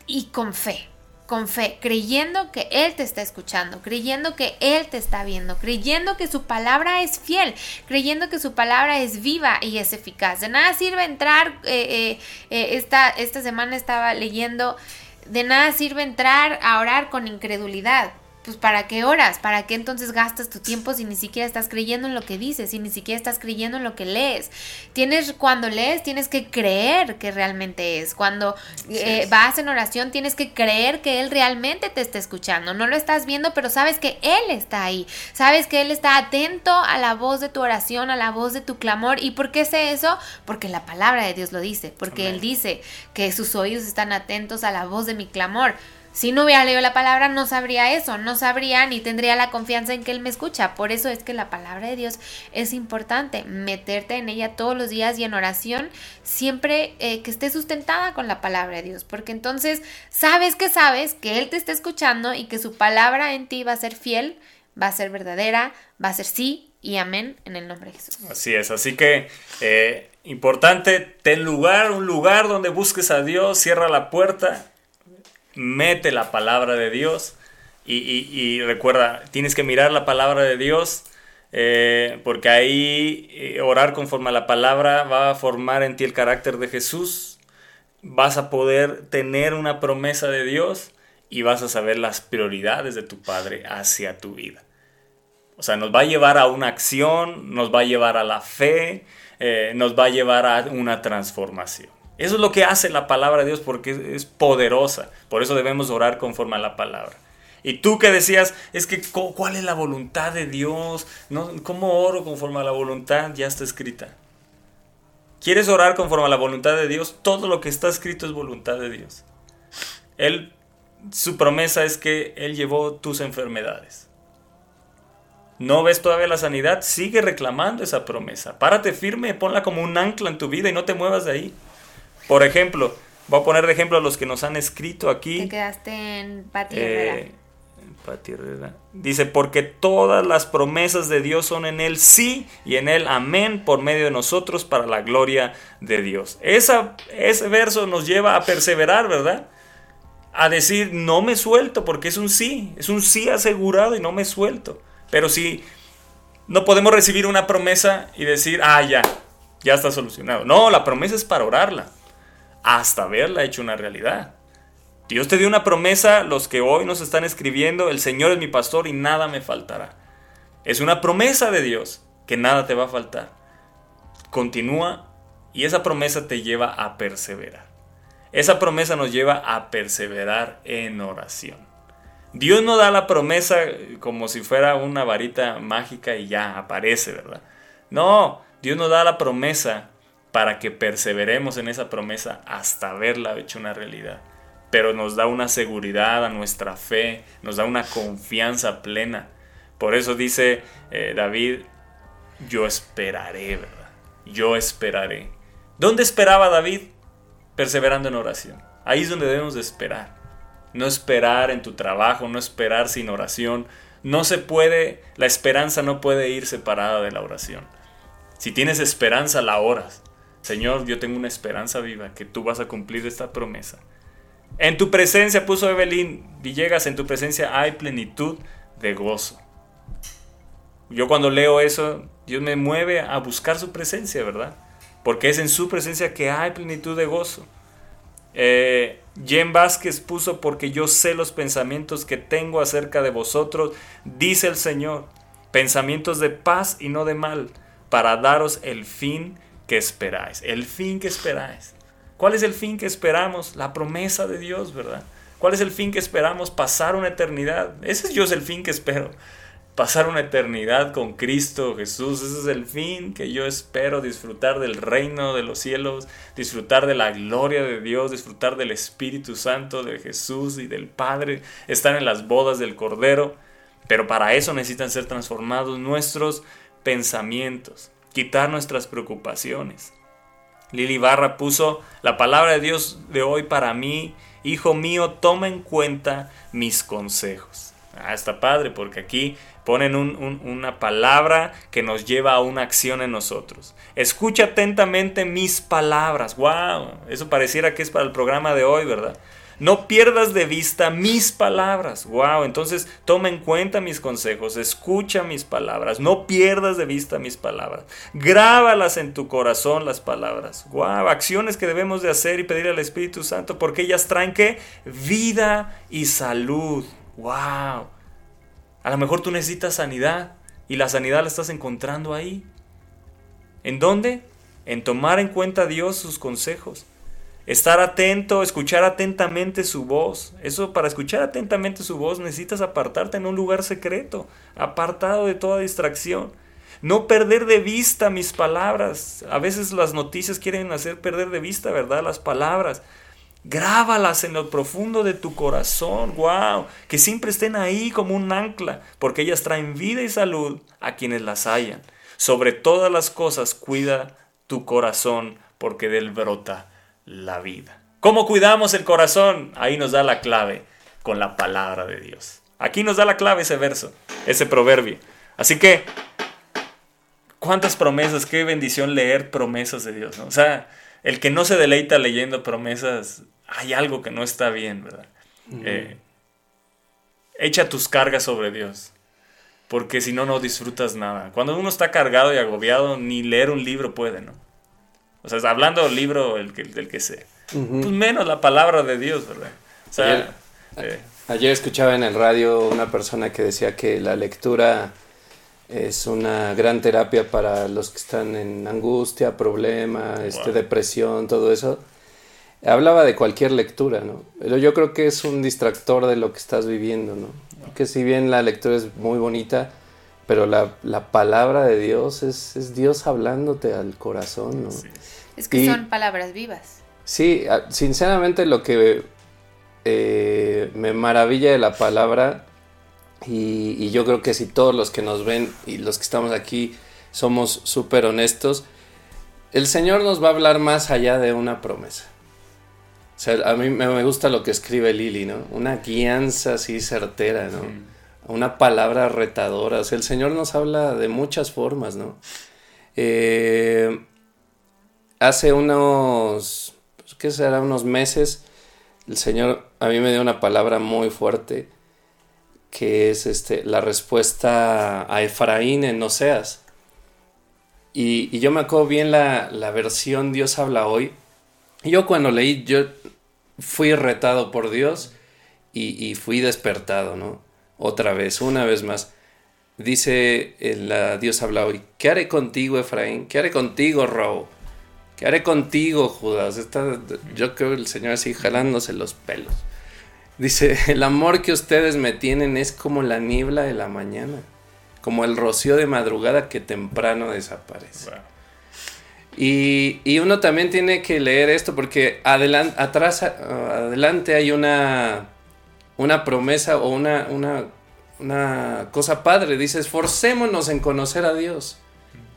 [SPEAKER 6] y con fe, con fe, creyendo que Él te está escuchando, creyendo que Él te está viendo, creyendo que su palabra es fiel, creyendo que su palabra es viva y es eficaz. De nada sirve entrar, eh, eh, eh, esta, esta semana estaba leyendo, de nada sirve entrar a orar con incredulidad. Pues para qué oras, para qué entonces gastas tu tiempo si ni siquiera estás creyendo en lo que dices, si ni siquiera estás creyendo en lo que lees. Tienes, cuando lees, tienes que creer que realmente es. Cuando eh, vas en oración, tienes que creer que Él realmente te está escuchando. No lo estás viendo, pero sabes que Él está ahí. Sabes que Él está atento a la voz de tu oración, a la voz de tu clamor. ¿Y por qué sé eso? Porque la palabra de Dios lo dice. Porque Él dice que sus oídos están atentos a la voz de mi clamor. Si no hubiera leído la palabra, no sabría eso, no sabría ni tendría la confianza en que Él me escucha. Por eso es que la palabra de Dios es importante, meterte en ella todos los días y en oración, siempre eh, que esté sustentada con la palabra de Dios, porque entonces sabes que sabes que Él te está escuchando y que su palabra en ti va a ser fiel, va a ser verdadera, va a ser sí y amén en el nombre de Jesús.
[SPEAKER 8] Así es, así que eh, importante, ten lugar, un lugar donde busques a Dios, cierra la puerta, mete la palabra de Dios y, recuerda, tienes que mirar la palabra de Dios eh, porque ahí eh, orar conforme a la palabra va a formar en ti el carácter de Jesús, vas a poder tener una promesa de Dios y vas a saber las prioridades de tu Padre hacia tu vida. O sea, nos va a llevar a una acción, nos va a llevar a la fe, eh, nos va a llevar a una transformación. Eso es lo que hace la palabra de Dios porque es, poderosa. Por eso debemos orar conforme a la palabra. Y tú que decías, es que cu- ¿cuál es la voluntad de Dios? No, ¿Cómo oro conforme a la voluntad? Ya está escrita. ¿Quieres orar conforme a la voluntad de Dios? Todo lo que está escrito es voluntad de Dios. Él, su promesa es que Él llevó tus enfermedades. ¿No ves todavía la sanidad? Sigue reclamando esa promesa. Párate firme, ponla como un ancla en tu vida y no te muevas de ahí. Por ejemplo, voy a poner de ejemplo a los que nos han escrito aquí.
[SPEAKER 6] Te quedaste en Pati.
[SPEAKER 8] Eh, Pati Herrera. Dice, porque todas las promesas de Dios son en Él sí y en Él amén por medio de nosotros para la gloria de Dios. Esa, ese verso nos lleva a perseverar, ¿verdad? A decir, no me suelto porque es un sí, es un sí asegurado y no me suelto. Pero si no podemos recibir una promesa y decir, ah, ya, ya está solucionado. No, la promesa es para orarla hasta verla hecho una realidad. Dios te dio una promesa, los que hoy nos están escribiendo, el Señor es mi pastor y nada me faltará. Es una promesa de Dios, que nada te va a faltar. Continúa y esa promesa te lleva a perseverar. Esa promesa nos lleva a perseverar en oración. Dios no da la promesa como si fuera una varita mágica y ya aparece, ¿verdad? No, Dios nos da la promesa para que perseveremos en esa promesa hasta verla hecho una realidad. Pero nos da una seguridad a nuestra fe, nos da una confianza plena. Por eso dice eh, David, yo esperaré, ¿verdad? Yo esperaré. ¿Dónde esperaba David? Perseverando en oración. Ahí es donde debemos de esperar. No esperar en tu trabajo, no esperar sin oración. No se puede, la esperanza no puede ir separada de la oración. Si tienes esperanza, la oras. Señor, yo tengo una esperanza viva que tú vas a cumplir esta promesa. En tu presencia, puso Evelyn Villegas, en tu presencia hay plenitud de gozo. Yo cuando leo eso, Dios me mueve a buscar su presencia, ¿verdad? Porque es en su presencia que hay plenitud de gozo. Eh, Jen Vázquez puso porque yo sé los pensamientos que tengo acerca de vosotros, dice el Señor, pensamientos de paz y no de mal, para daros el fin que esperáis, el fin que esperáis. ¿Cuál es el fin que esperamos? La promesa de Dios, ¿verdad? ¿Cuál es el fin que esperamos? Pasar una eternidad. Ese es yo es el fin que espero. Pasar una eternidad con Cristo Jesús. Ese es el fin que yo espero. Disfrutar del reino de los cielos. Disfrutar de la gloria de Dios. Disfrutar del Espíritu Santo, de Jesús y del Padre. Estar en las bodas del Cordero. Pero para eso necesitan ser transformados nuestros pensamientos. Quitar nuestras preocupaciones. Lili Barra puso la palabra de Dios de hoy para mí. Hijo mío, toma en cuenta mis consejos. Ah, está padre porque aquí ponen un- un- una palabra que nos lleva a una acción en nosotros. Escucha atentamente mis palabras. ¡Wow! Eso pareciera que es para el programa de hoy, ¿verdad? No pierdas de vista mis palabras. Wow, entonces toma en cuenta mis consejos, escucha mis palabras, no pierdas de vista mis palabras. Grábalas en tu corazón las palabras. Wow, acciones que debemos de hacer y pedir al Espíritu Santo porque ellas traen qué? Vida y salud. Wow. A lo mejor tú necesitas sanidad y la sanidad la estás encontrando ahí. ¿En dónde? En tomar en cuenta a Dios sus consejos. Estar atento, escuchar atentamente su voz. Eso para escuchar atentamente su voz necesitas apartarte en un lugar secreto, apartado de toda distracción. No perder de vista mis palabras. A veces las noticias quieren hacer perder de vista, ¿verdad? Las palabras. Grábalas en lo profundo de tu corazón, wow, que siempre estén ahí como un ancla, porque ellas traen vida y salud a quienes las hallan. Sobre todas las cosas cuida tu corazón, porque de él brota la vida. ¿Cómo cuidamos el corazón? Ahí nos da la clave con la palabra de Dios. Aquí nos da la clave ese verso, ese proverbio. Así que, ¿cuántas promesas? Qué bendición leer promesas de Dios. ¿no? O sea, el que no se deleita leyendo promesas, hay algo que no está bien, ¿verdad? Eh, echa tus cargas sobre Dios. Porque si no, no disfrutas nada. Cuando uno está cargado y agobiado, ni leer un libro puede, ¿no? O sea, hablando del libro, el que, del que sea. Pues menos la palabra de Dios, ¿verdad? O sea, eh,
[SPEAKER 7] Ayer escuchaba en el radio una persona que decía que la lectura es una gran terapia para los que están en angustia, problema, este, depresión, todo eso. Hablaba de cualquier lectura, ¿no? Pero yo creo que es un distractor de lo que estás viviendo, ¿no? Porque si bien la lectura es muy bonita, pero la, la palabra de Dios es, es Dios hablándote al corazón, ¿no?
[SPEAKER 6] Es que
[SPEAKER 7] Y-
[SPEAKER 6] son palabras vivas.
[SPEAKER 7] Sí, a- sinceramente lo que eh, me maravilla de la palabra y, y yo creo que si todos los que nos ven y los que estamos aquí somos súper honestos, el Señor nos va a hablar más allá de una promesa. O sea, a mí me gusta lo que escribe Lili, ¿no? Una guianza así certera, ¿no? Una palabra retadora. O sea, el Señor nos habla de muchas formas, ¿no? Eh, hace unos, pues, ¿qué será? Unos meses, el Señor a mí me dio una palabra muy fuerte, que es este, la respuesta a Efraín en Oseas. Y, y yo me acuerdo bien la, la versión Dios habla hoy. Yo cuando leí, yo fui retado por Dios y fui despertado, ¿no? Otra vez, una vez más. Dice el, la Dios habla hoy, ¿qué haré contigo, Efraín? ¿Qué haré contigo, Raúl? ¿Qué haré contigo, Judas? Está, yo creo que el Señor así jalándose los pelos. Dice, el amor que ustedes me tienen es como la niebla de la mañana, como el rocío de madrugada que temprano desaparece.
[SPEAKER 8] wow.
[SPEAKER 7] Y, y uno también tiene que leer esto porque adelan- atrás, a- adelante hay una, una promesa o una, una, una cosa padre. Dice, esforcémonos en conocer a Dios.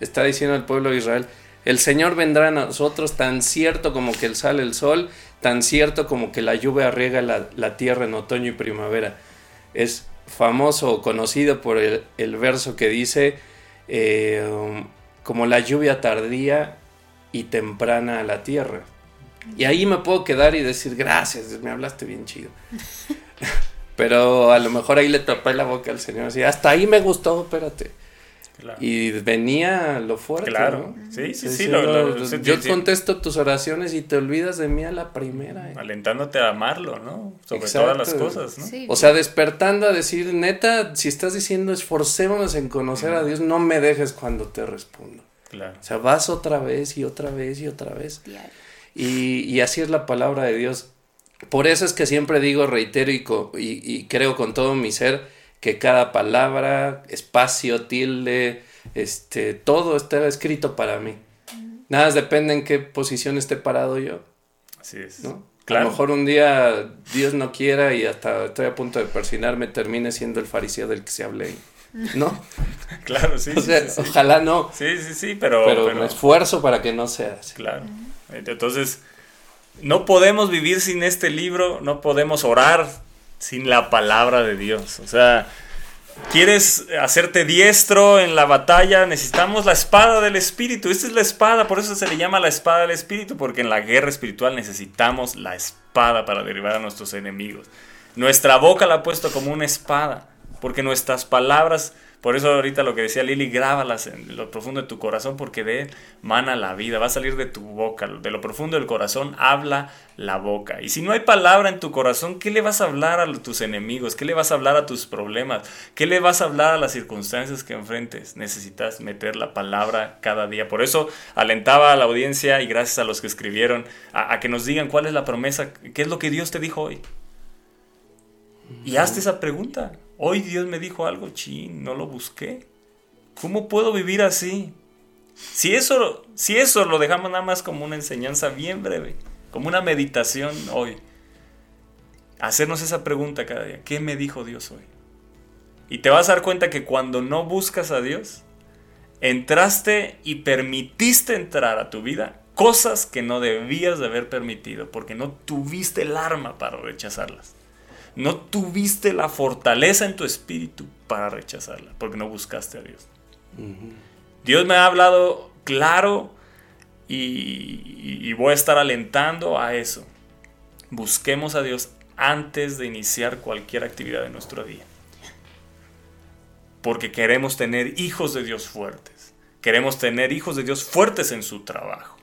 [SPEAKER 7] Está diciendo el pueblo de Israel. El Señor vendrá a nosotros tan cierto como que sale el sol, tan cierto como que la lluvia riega la, la tierra en otoño y primavera. Es famoso o conocido por el, el verso que dice, eh, um, como la lluvia tardía y temprana a la tierra. Y ahí me puedo quedar y decir, gracias, me hablaste bien chido. Pero a lo mejor ahí le tapé la boca al Señor. Así, hasta ahí me gustó, espérate.
[SPEAKER 8] Claro.
[SPEAKER 7] Y venía lo fuerte.
[SPEAKER 8] Claro.
[SPEAKER 7] ¿no?
[SPEAKER 8] Sí, sí, sí.
[SPEAKER 7] Diciendo,
[SPEAKER 8] lo- lo- sí,
[SPEAKER 7] yo
[SPEAKER 8] sí, sí.
[SPEAKER 7] contesto tus oraciones y te olvidas de mí a la primera. eh.
[SPEAKER 8] Alentándote a amarlo, ¿no? Sobre
[SPEAKER 7] Exacto.
[SPEAKER 8] todas las cosas, ¿no?
[SPEAKER 6] Sí.
[SPEAKER 7] O sea, despertando a decir, neta, si estás diciendo esforcémonos en conocer a Dios, no me dejes cuando te respondo.
[SPEAKER 8] Claro.
[SPEAKER 7] O sea, vas otra vez y otra vez y otra vez. Y, y así es la palabra de Dios. Por eso es que siempre digo, reitero y, co- y- y creo con todo mi ser que cada palabra, espacio, tilde, este, todo está escrito para mí. Nada más depende en qué posición esté parado yo,
[SPEAKER 8] Así es.
[SPEAKER 7] ¿no? A
[SPEAKER 8] Claro.
[SPEAKER 7] lo mejor un día Dios no quiera y hasta estoy a punto de persinarme, termine siendo el fariseo del que se hablé, ¿no?
[SPEAKER 8] Claro, sí.
[SPEAKER 7] o sea,
[SPEAKER 8] sí, sí.
[SPEAKER 7] ojalá no,
[SPEAKER 8] Sí, sí, sí, pero,
[SPEAKER 7] pero,
[SPEAKER 8] pero-
[SPEAKER 7] me esfuerzo para que no sea así.
[SPEAKER 8] Claro. Entonces, no podemos vivir sin este libro, no podemos orar sin la palabra de Dios. O sea, quieres hacerte diestro en la batalla, necesitamos la espada del Espíritu. Esta es la espada, por eso se le llama la espada del Espíritu, porque en la guerra espiritual necesitamos la espada para derribar a nuestros enemigos. Nuestra boca la ha puesto como una espada, porque nuestras palabras, por eso ahorita lo que decía Lili, grábalas en lo profundo de tu corazón, porque de mana la vida, va a salir de tu boca, de lo profundo del corazón habla la boca. Y si no hay palabra en tu corazón, ¿qué le vas a hablar a tus enemigos? ¿Qué le vas a hablar a tus problemas? ¿Qué le vas a hablar a las circunstancias que enfrentes? Necesitas meter la palabra cada día. Por eso alentaba a la audiencia y gracias a los que escribieron a, a que nos digan cuál es la promesa, qué es lo que Dios te dijo hoy. Y hazte esa pregunta. Hoy Dios me dijo algo, chin, no lo busqué. ¿Cómo puedo vivir así? Si eso, si eso lo dejamos nada más como una enseñanza bien breve, como una meditación hoy, hacernos esa pregunta cada día, ¿qué me dijo Dios hoy? Y te vas a dar cuenta que cuando no buscas a Dios, entraste y permitiste entrar a tu vida cosas que no debías de haber permitido, porque no tuviste el arma para rechazarlas. No tuviste la fortaleza en tu espíritu para rechazarla, porque no buscaste a Dios. Dios me ha hablado claro y, y- y voy a estar alentando a eso. Busquemos a Dios antes de iniciar cualquier actividad de nuestro día. Porque queremos tener hijos de Dios fuertes. Queremos tener hijos de Dios fuertes en su trabajo.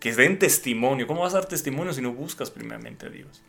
[SPEAKER 8] Que den testimonio. ¿Cómo vas a dar testimonio si no buscas primeramente a Dios?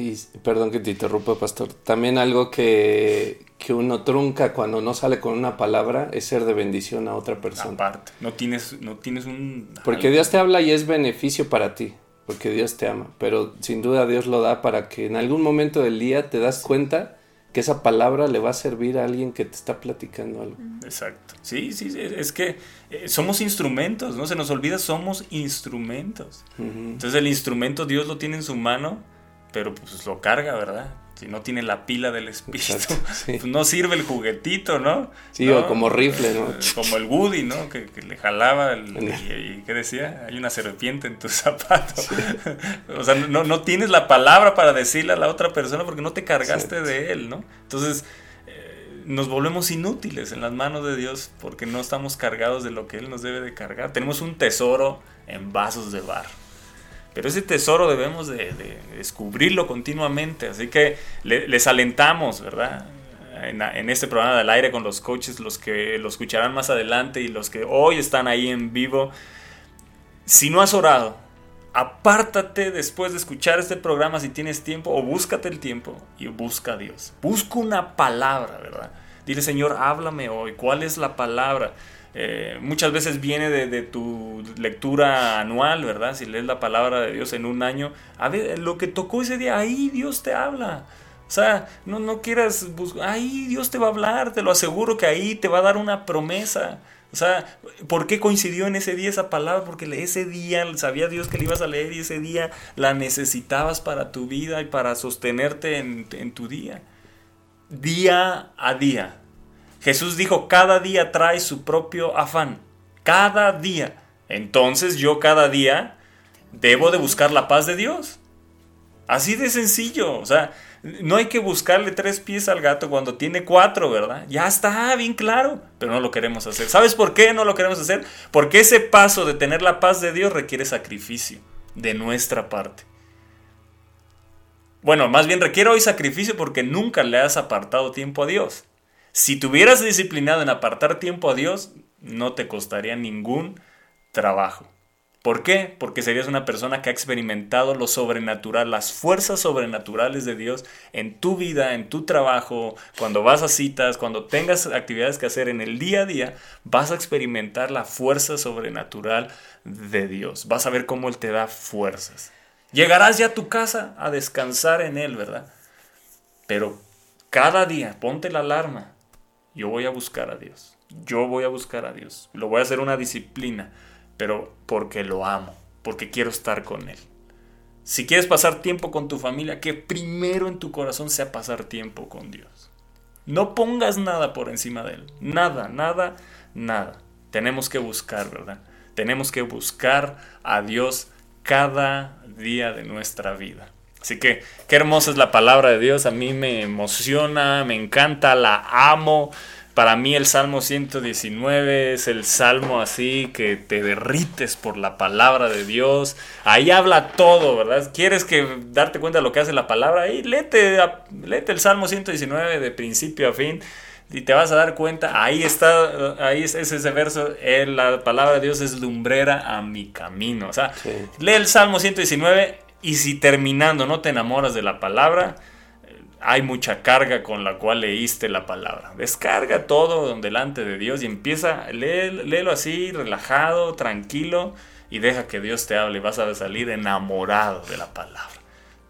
[SPEAKER 7] Y perdón que te interrumpa, pastor. También algo que, que uno trunca cuando no sale con una palabra es ser de bendición a otra persona.
[SPEAKER 8] Aparte, no tienes, no tienes un...
[SPEAKER 7] Porque Dios te habla y es beneficio para ti, porque Dios te ama. Pero sin duda Dios lo da para que en algún momento del día te das cuenta que esa palabra le va a servir a alguien que te está platicando algo.
[SPEAKER 8] Exacto. Sí, sí, sí, es que eh, somos instrumentos, no se nos olvida, somos instrumentos. Entonces el instrumento Dios lo tiene en su mano, pero pues lo carga, ¿verdad? Si no tiene la pila del espíritu,
[SPEAKER 7] Exacto, sí.
[SPEAKER 8] pues no sirve el juguetito, ¿no?
[SPEAKER 7] Sí,
[SPEAKER 8] ¿No?
[SPEAKER 7] o como rifle, ¿no?
[SPEAKER 8] Eh, Como el Woody, ¿no? Que, que le jalaba el, y, y ¿qué decía? Hay una serpiente en tu zapato. o sea, no, no tienes la palabra para decirle a la otra persona porque no te cargaste
[SPEAKER 7] Exacto.
[SPEAKER 8] de él, ¿no? Entonces eh, nos volvemos inútiles en las manos de Dios porque no estamos cargados de lo que Él nos debe de cargar. Tenemos un tesoro en vasos de barro. Pero ese tesoro debemos de, de descubrirlo continuamente. Así que le- les alentamos, ¿verdad? En, en este programa del aire con los coaches, los que lo escucharán más adelante y los que hoy están ahí en vivo. Si no has orado, apártate después de escuchar este programa si tienes tiempo o búscate el tiempo y busca a Dios. Busca una palabra, ¿verdad? Dile, Señor, háblame hoy. ¿Cuál es la palabra? Eh, muchas veces viene de, tu lectura anual, ¿verdad? Si lees la palabra de Dios en un año, a ver, lo que tocó ese día, ahí Dios te habla. O sea, no, no quieras buscar, ahí Dios te va a hablar, te lo aseguro que ahí te va a dar una promesa. O sea, ¿por qué coincidió en ese día esa palabra? Porque ese día sabía Dios que le ibas a leer y ese día la necesitabas para tu vida y para sostenerte en, en tu día. Día a día. Jesús dijo, cada día trae su propio afán. Cada día. Entonces yo cada día debo de buscar la paz de Dios. Así de sencillo. O sea, no hay que buscarle tres pies al gato cuando tiene cuatro, ¿verdad? Ya está bien claro, pero no lo queremos hacer. ¿Sabes por qué no lo queremos hacer? Porque ese paso de tener la paz de Dios requiere sacrificio de nuestra parte. Bueno, más bien requiere hoy sacrificio porque nunca le has apartado tiempo a Dios. Si te hubieras disciplinado en apartar tiempo a Dios, no te costaría ningún trabajo. ¿Por qué? Porque serías una persona que ha experimentado lo sobrenatural, las fuerzas sobrenaturales de Dios en tu vida, en tu trabajo, cuando vas a citas, cuando tengas actividades que hacer en el día a día, vas a experimentar la fuerza sobrenatural de Dios. Vas a ver cómo Él te da fuerzas. Llegarás ya a tu casa a descansar en Él, ¿verdad? Pero cada día ponte la alarma. Yo voy a buscar a Dios. Yo voy a buscar a Dios. Lo voy a hacer una disciplina pero porque lo amo, porque quiero estar con Él. Si quieres pasar tiempo con tu familia, que primero en tu corazón sea pasar tiempo con Dios. No pongas nada por encima de Él. Nada, nada, nada. Tenemos que buscar, ¿verdad? Tenemos que buscar a Dios cada día de nuestra vida. Así que qué hermosa es la palabra de Dios. A mí me emociona, me encanta, la amo. Para mí el Salmo 119 es el salmo así que te derrites por la palabra de Dios. Ahí habla todo, ¿verdad? ¿Quieres que darte cuenta de lo que hace la palabra? Ahí léete, léete el Salmo 119 de principio a fin y te vas a dar cuenta, ahí está, ahí es, es ese verso, eh, la palabra de Dios es lumbrera a mi camino. O sea,
[SPEAKER 7] Sí.
[SPEAKER 8] lee el Salmo 119 y si terminando no te enamoras de la palabra, hay mucha carga con la cual leíste la palabra. Descarga todo delante de Dios y empieza, léelo así, relajado, tranquilo, y deja que Dios te hable. Vas a salir enamorado de la palabra.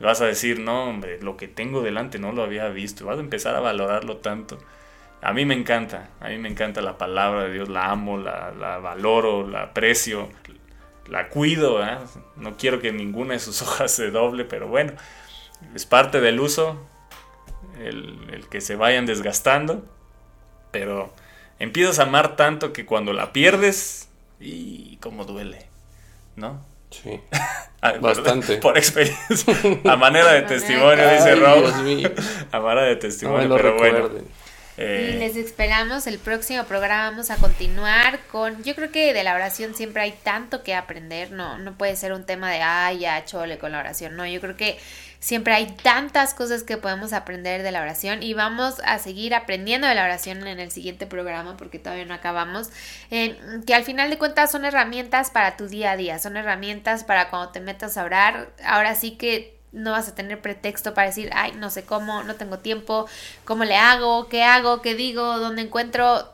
[SPEAKER 8] Vas a decir, no, hombre, lo que tengo delante no lo había visto. Vas a empezar a valorarlo tanto. A mí me encanta, a mí me encanta la palabra de Dios, la amo, la, la valoro, la aprecio, la cuido. ¿eh? No quiero que ninguna de sus hojas se doble, pero bueno, es parte del uso el, el que se vayan desgastando, pero empiezas a amar tanto que cuando la pierdes, y cómo duele, ¿no?
[SPEAKER 7] Sí.
[SPEAKER 8] Ah,
[SPEAKER 7] Bastante.
[SPEAKER 8] Por experiencia, a manera de testimonio, dice Rob.
[SPEAKER 7] Dios mío.
[SPEAKER 8] A manera de
[SPEAKER 7] No
[SPEAKER 8] testimonio,
[SPEAKER 7] me lo
[SPEAKER 8] pero bueno. Eh,
[SPEAKER 6] Y les esperamos el próximo programa. Vamos a continuar con. Yo creo que de la oración siempre hay tanto que aprender. No, no puede ser un tema de ay, ya chole con la oración. No, yo creo que siempre hay tantas cosas que podemos aprender de la oración. Y vamos a seguir aprendiendo de la oración en el siguiente programa, porque todavía no acabamos. Que al final de cuentas son herramientas para tu día a día. Son herramientas para cuando te metas a orar. Ahora sí que no vas a tener pretexto para decir, ay, no sé cómo, no tengo tiempo, cómo le hago, qué hago, qué digo, dónde encuentro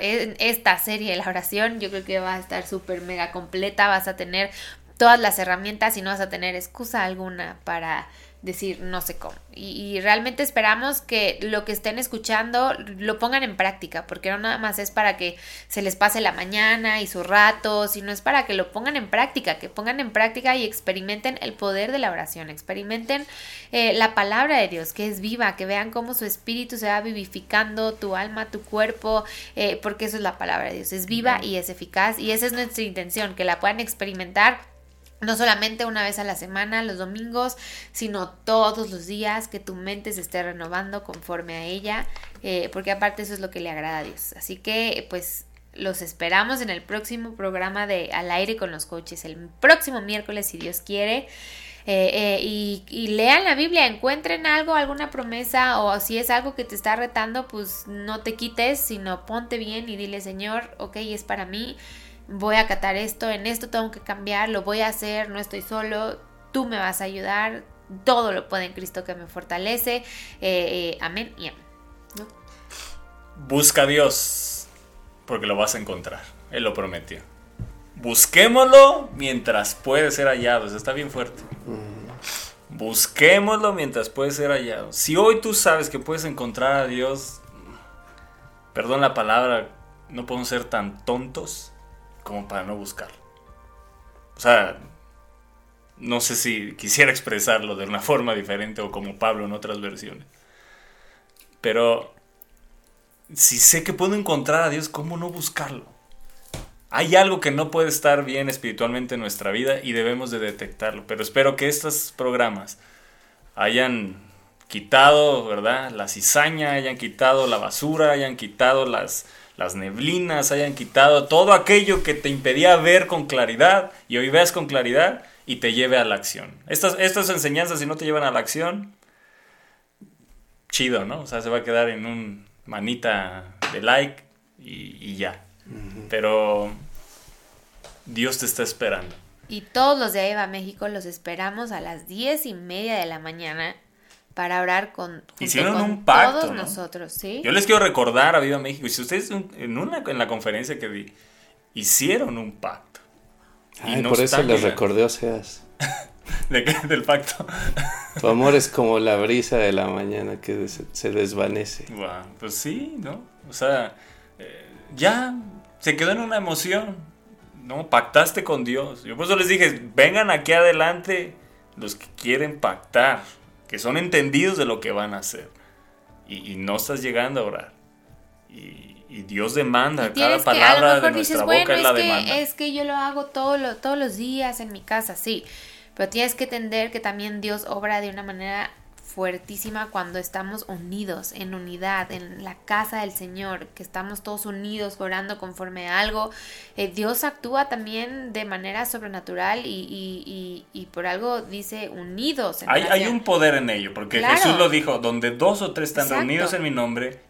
[SPEAKER 6] en esta serie de la oración. Yo creo que va a estar súper mega completa, vas a tener todas las herramientas y no vas a tener excusa alguna para decir no sé cómo. Y, y realmente esperamos que lo que estén escuchando lo pongan en práctica, porque no nada más es para que se les pase la mañana y su rato, sino es para que lo pongan en práctica, que pongan en práctica y experimenten el poder de la oración, experimenten eh, la palabra de Dios, que es viva, que vean cómo su espíritu se va vivificando, tu alma, tu cuerpo, eh, porque eso es la palabra de Dios, es viva y es eficaz y esa es nuestra intención, que la puedan experimentar no solamente una vez a la semana, los domingos, sino todos los días, que tu mente se esté renovando conforme a ella, eh, porque aparte eso es lo que le agrada a Dios. Así que pues los esperamos en el próximo programa de Al aire con los coaches, el próximo miércoles si Dios quiere. Eh, eh, y, y lean la Biblia, encuentren algo, alguna promesa o si es algo que te está retando, pues no te quites, sino ponte bien y dile, Señor, ok, es para mí, voy a acatar esto, en esto tengo que cambiar, lo voy a hacer, no estoy solo, tú me vas a ayudar, todo lo puede en Cristo que me fortalece. Eh, eh, amén y amén. ¿no?
[SPEAKER 8] Busca a Dios, porque lo vas a encontrar. Él lo prometió. Busquémoslo mientras puede ser hallado. Eso está bien fuerte. Busquémoslo mientras puede ser hallado. Si hoy tú sabes que puedes encontrar a Dios, perdón la palabra, no podemos ser tan tontos como para no buscarlo. O sea, no sé si quisiera expresarlo de una forma diferente o como Pablo en otras versiones. Pero si sé que puedo encontrar a Dios, ¿cómo no buscarlo? Hay algo que no puede estar bien espiritualmente en nuestra vida y debemos de detectarlo. Pero espero que estos programas hayan quitado, ¿verdad? La cizaña, hayan quitado la basura, hayan quitado las, las neblinas, hayan quitado todo aquello que te impedía ver con claridad y hoy veas con claridad y te lleve a la acción. Estas, estas enseñanzas, si no te llevan a la acción, chido, ¿no? O sea, se va a quedar en un, manita de like y, y ya. Pero Dios te está esperando.
[SPEAKER 6] Y todos los de Eva México los esperamos a las diez y media de la mañana para orar con,
[SPEAKER 8] Hicieron
[SPEAKER 6] con
[SPEAKER 8] un pacto,
[SPEAKER 6] todos
[SPEAKER 8] ¿no?
[SPEAKER 6] nosotros, ¿sí?
[SPEAKER 8] Yo les quiero recordar a Viva México, y si ustedes en, una, en la conferencia que vi, hicieron un pacto. Y no
[SPEAKER 7] por eso les recordé Oseas.
[SPEAKER 8] ¿De qué? Del pacto.
[SPEAKER 7] Tu amor es como la brisa de la mañana que des- se desvanece.
[SPEAKER 8] Guau, pues sí, ¿no? O sea, eh, ya se quedó en una emoción, ¿no? Pactaste con Dios. Yo por eso les dije, vengan aquí adelante los que quieren pactar, que son entendidos de lo que van a hacer. Y, y no estás llegando a orar. Y, y Dios demanda,
[SPEAKER 6] Y
[SPEAKER 8] cada
[SPEAKER 6] tienes que, a lo
[SPEAKER 8] palabra de nuestra
[SPEAKER 6] dices,
[SPEAKER 8] boca
[SPEAKER 6] bueno,
[SPEAKER 8] es la
[SPEAKER 6] que,
[SPEAKER 8] demanda.
[SPEAKER 6] es que yo lo hago todo lo- todos los días en mi casa, sí. Pero tienes que entender que también Dios obra de una manera fuertísima cuando estamos unidos, en unidad, en la casa del Señor, que estamos todos unidos orando conforme a algo. Eh, Dios actúa también de manera sobrenatural y, y- y- y por algo dice unidos. En
[SPEAKER 8] Hay, un poder en ello, porque
[SPEAKER 6] Claro.
[SPEAKER 8] Jesús lo dijo, donde dos o tres están
[SPEAKER 6] Exacto.
[SPEAKER 8] reunidos en mi nombre,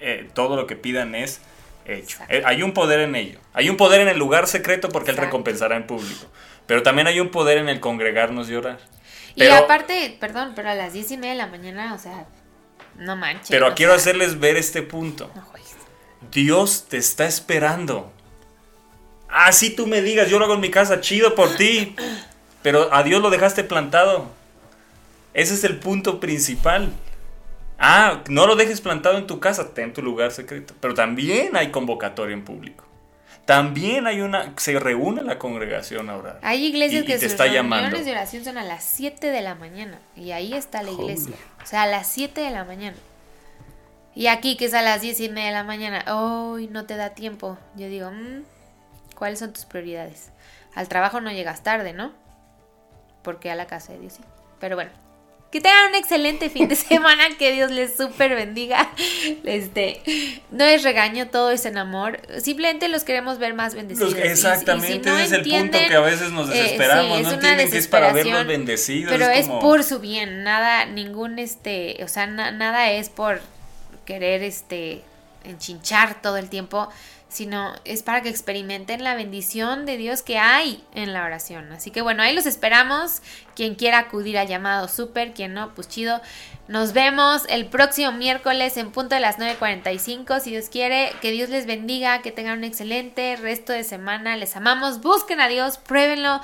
[SPEAKER 8] eh, todo lo que pidan es hecho.
[SPEAKER 6] Exacto.
[SPEAKER 8] Eh, hay un poder en ello. Hay un poder en el lugar secreto porque Él
[SPEAKER 6] Exacto.
[SPEAKER 8] recompensará en público. Pero también hay un poder en el congregarnos y orar.
[SPEAKER 6] Y aparte, perdón, pero a las diez y media de la mañana, o sea, no manches.
[SPEAKER 8] pero quiero
[SPEAKER 6] sea,
[SPEAKER 8] hacerles ver este punto.
[SPEAKER 6] no juegues.
[SPEAKER 8] Dios te está esperando. Ah, sí, tú me digas, yo lo hago en mi casa, chido por ti. Pero a Dios lo dejaste plantado. Ese es el punto principal. Ah, no lo dejes plantado en tu casa, ten tu lugar secreto. Pero también hay convocatoria en público. También hay una, se reúne la congregación a orar.
[SPEAKER 6] Hay iglesias
[SPEAKER 8] Y- y
[SPEAKER 6] que
[SPEAKER 8] te
[SPEAKER 6] sus
[SPEAKER 8] está
[SPEAKER 6] reuniones de oración son a las 7 de la mañana. Y ahí está la iglesia. O sea, a las 7 de la mañana. Y aquí que es a las 10 y media de la mañana. ¡Ay, no te da tiempo! Yo digo, mm, ¿cuáles son tus prioridades? Al trabajo no llegas tarde, ¿no? Porque a la casa de Dios sí. Pero bueno. Que tengan un excelente fin de semana, que Dios les súper bendiga. Este, no es regaño, todo es en amor. Simplemente los queremos ver más bendecidos.
[SPEAKER 8] Los-
[SPEAKER 6] Y si- y si
[SPEAKER 8] exactamente,
[SPEAKER 6] no
[SPEAKER 8] ese es el punto que a veces nos
[SPEAKER 6] eh,
[SPEAKER 8] desesperamos,
[SPEAKER 6] sí,
[SPEAKER 8] no entienden que es para verlos bendecidos.
[SPEAKER 6] Pero es,
[SPEAKER 8] como-
[SPEAKER 6] por su bien, nada, ningún este, o sea, na- nada es por querer este enchinchar todo el tiempo, sino es para que experimenten la bendición de Dios que hay en la oración. Así que bueno, ahí los esperamos. Quien quiera acudir a llamado súper, quien no, pues chido. Nos vemos el próximo miércoles en punto de las 9.45. Si Dios quiere, que Dios les bendiga, que tengan un excelente resto de semana. Les amamos, busquen a Dios, pruébenlo.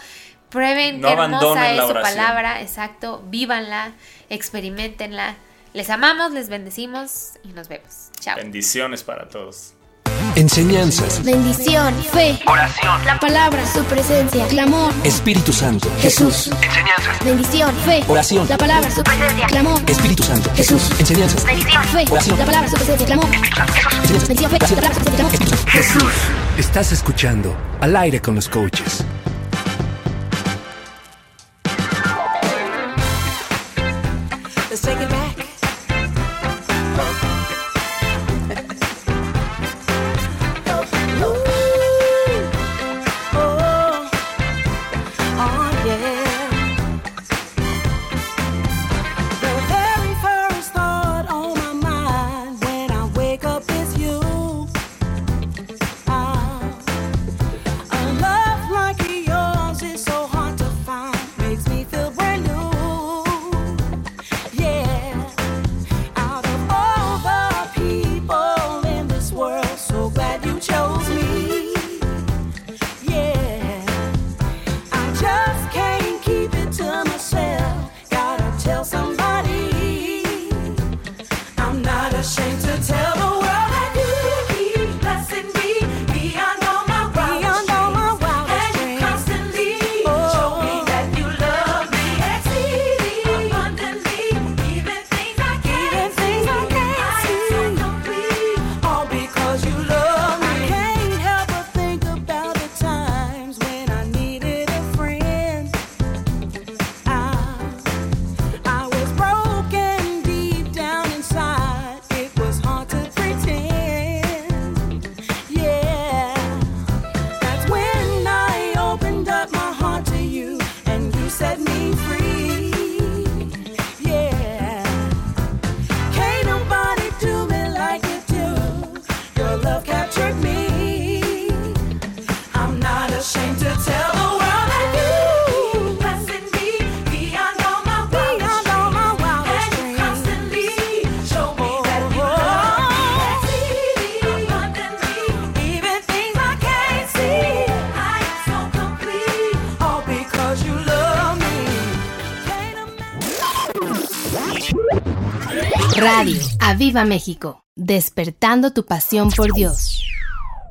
[SPEAKER 6] Prueben
[SPEAKER 8] No
[SPEAKER 6] qué hermosa es su palabra, exacto, vívanla, experimentenla. Les amamos, les bendecimos y nos vemos. Chao.
[SPEAKER 8] Bendiciones para todos.
[SPEAKER 5] Enseñanzas.
[SPEAKER 3] Bendición, fe,
[SPEAKER 5] Oración.
[SPEAKER 3] la palabra, su presencia, clamor,
[SPEAKER 5] Espíritu Santo.
[SPEAKER 3] Jesús.
[SPEAKER 5] Enseñanzas.
[SPEAKER 3] Bendición, fe,
[SPEAKER 5] Oración.
[SPEAKER 3] la palabra, su presencia, clamor,
[SPEAKER 5] Espíritu Santo.
[SPEAKER 3] Jesús.
[SPEAKER 5] Enseñanzas.
[SPEAKER 3] fe,
[SPEAKER 5] Oración.
[SPEAKER 3] la palabra, su presencia, clamor,
[SPEAKER 5] Enseñanzas.
[SPEAKER 3] bendición, fe, la palabra, su presencia, clamor.
[SPEAKER 5] Jesús. Estás escuchando Al aire con los coaches.
[SPEAKER 6] Aviva México, despertando tu pasión por Dios.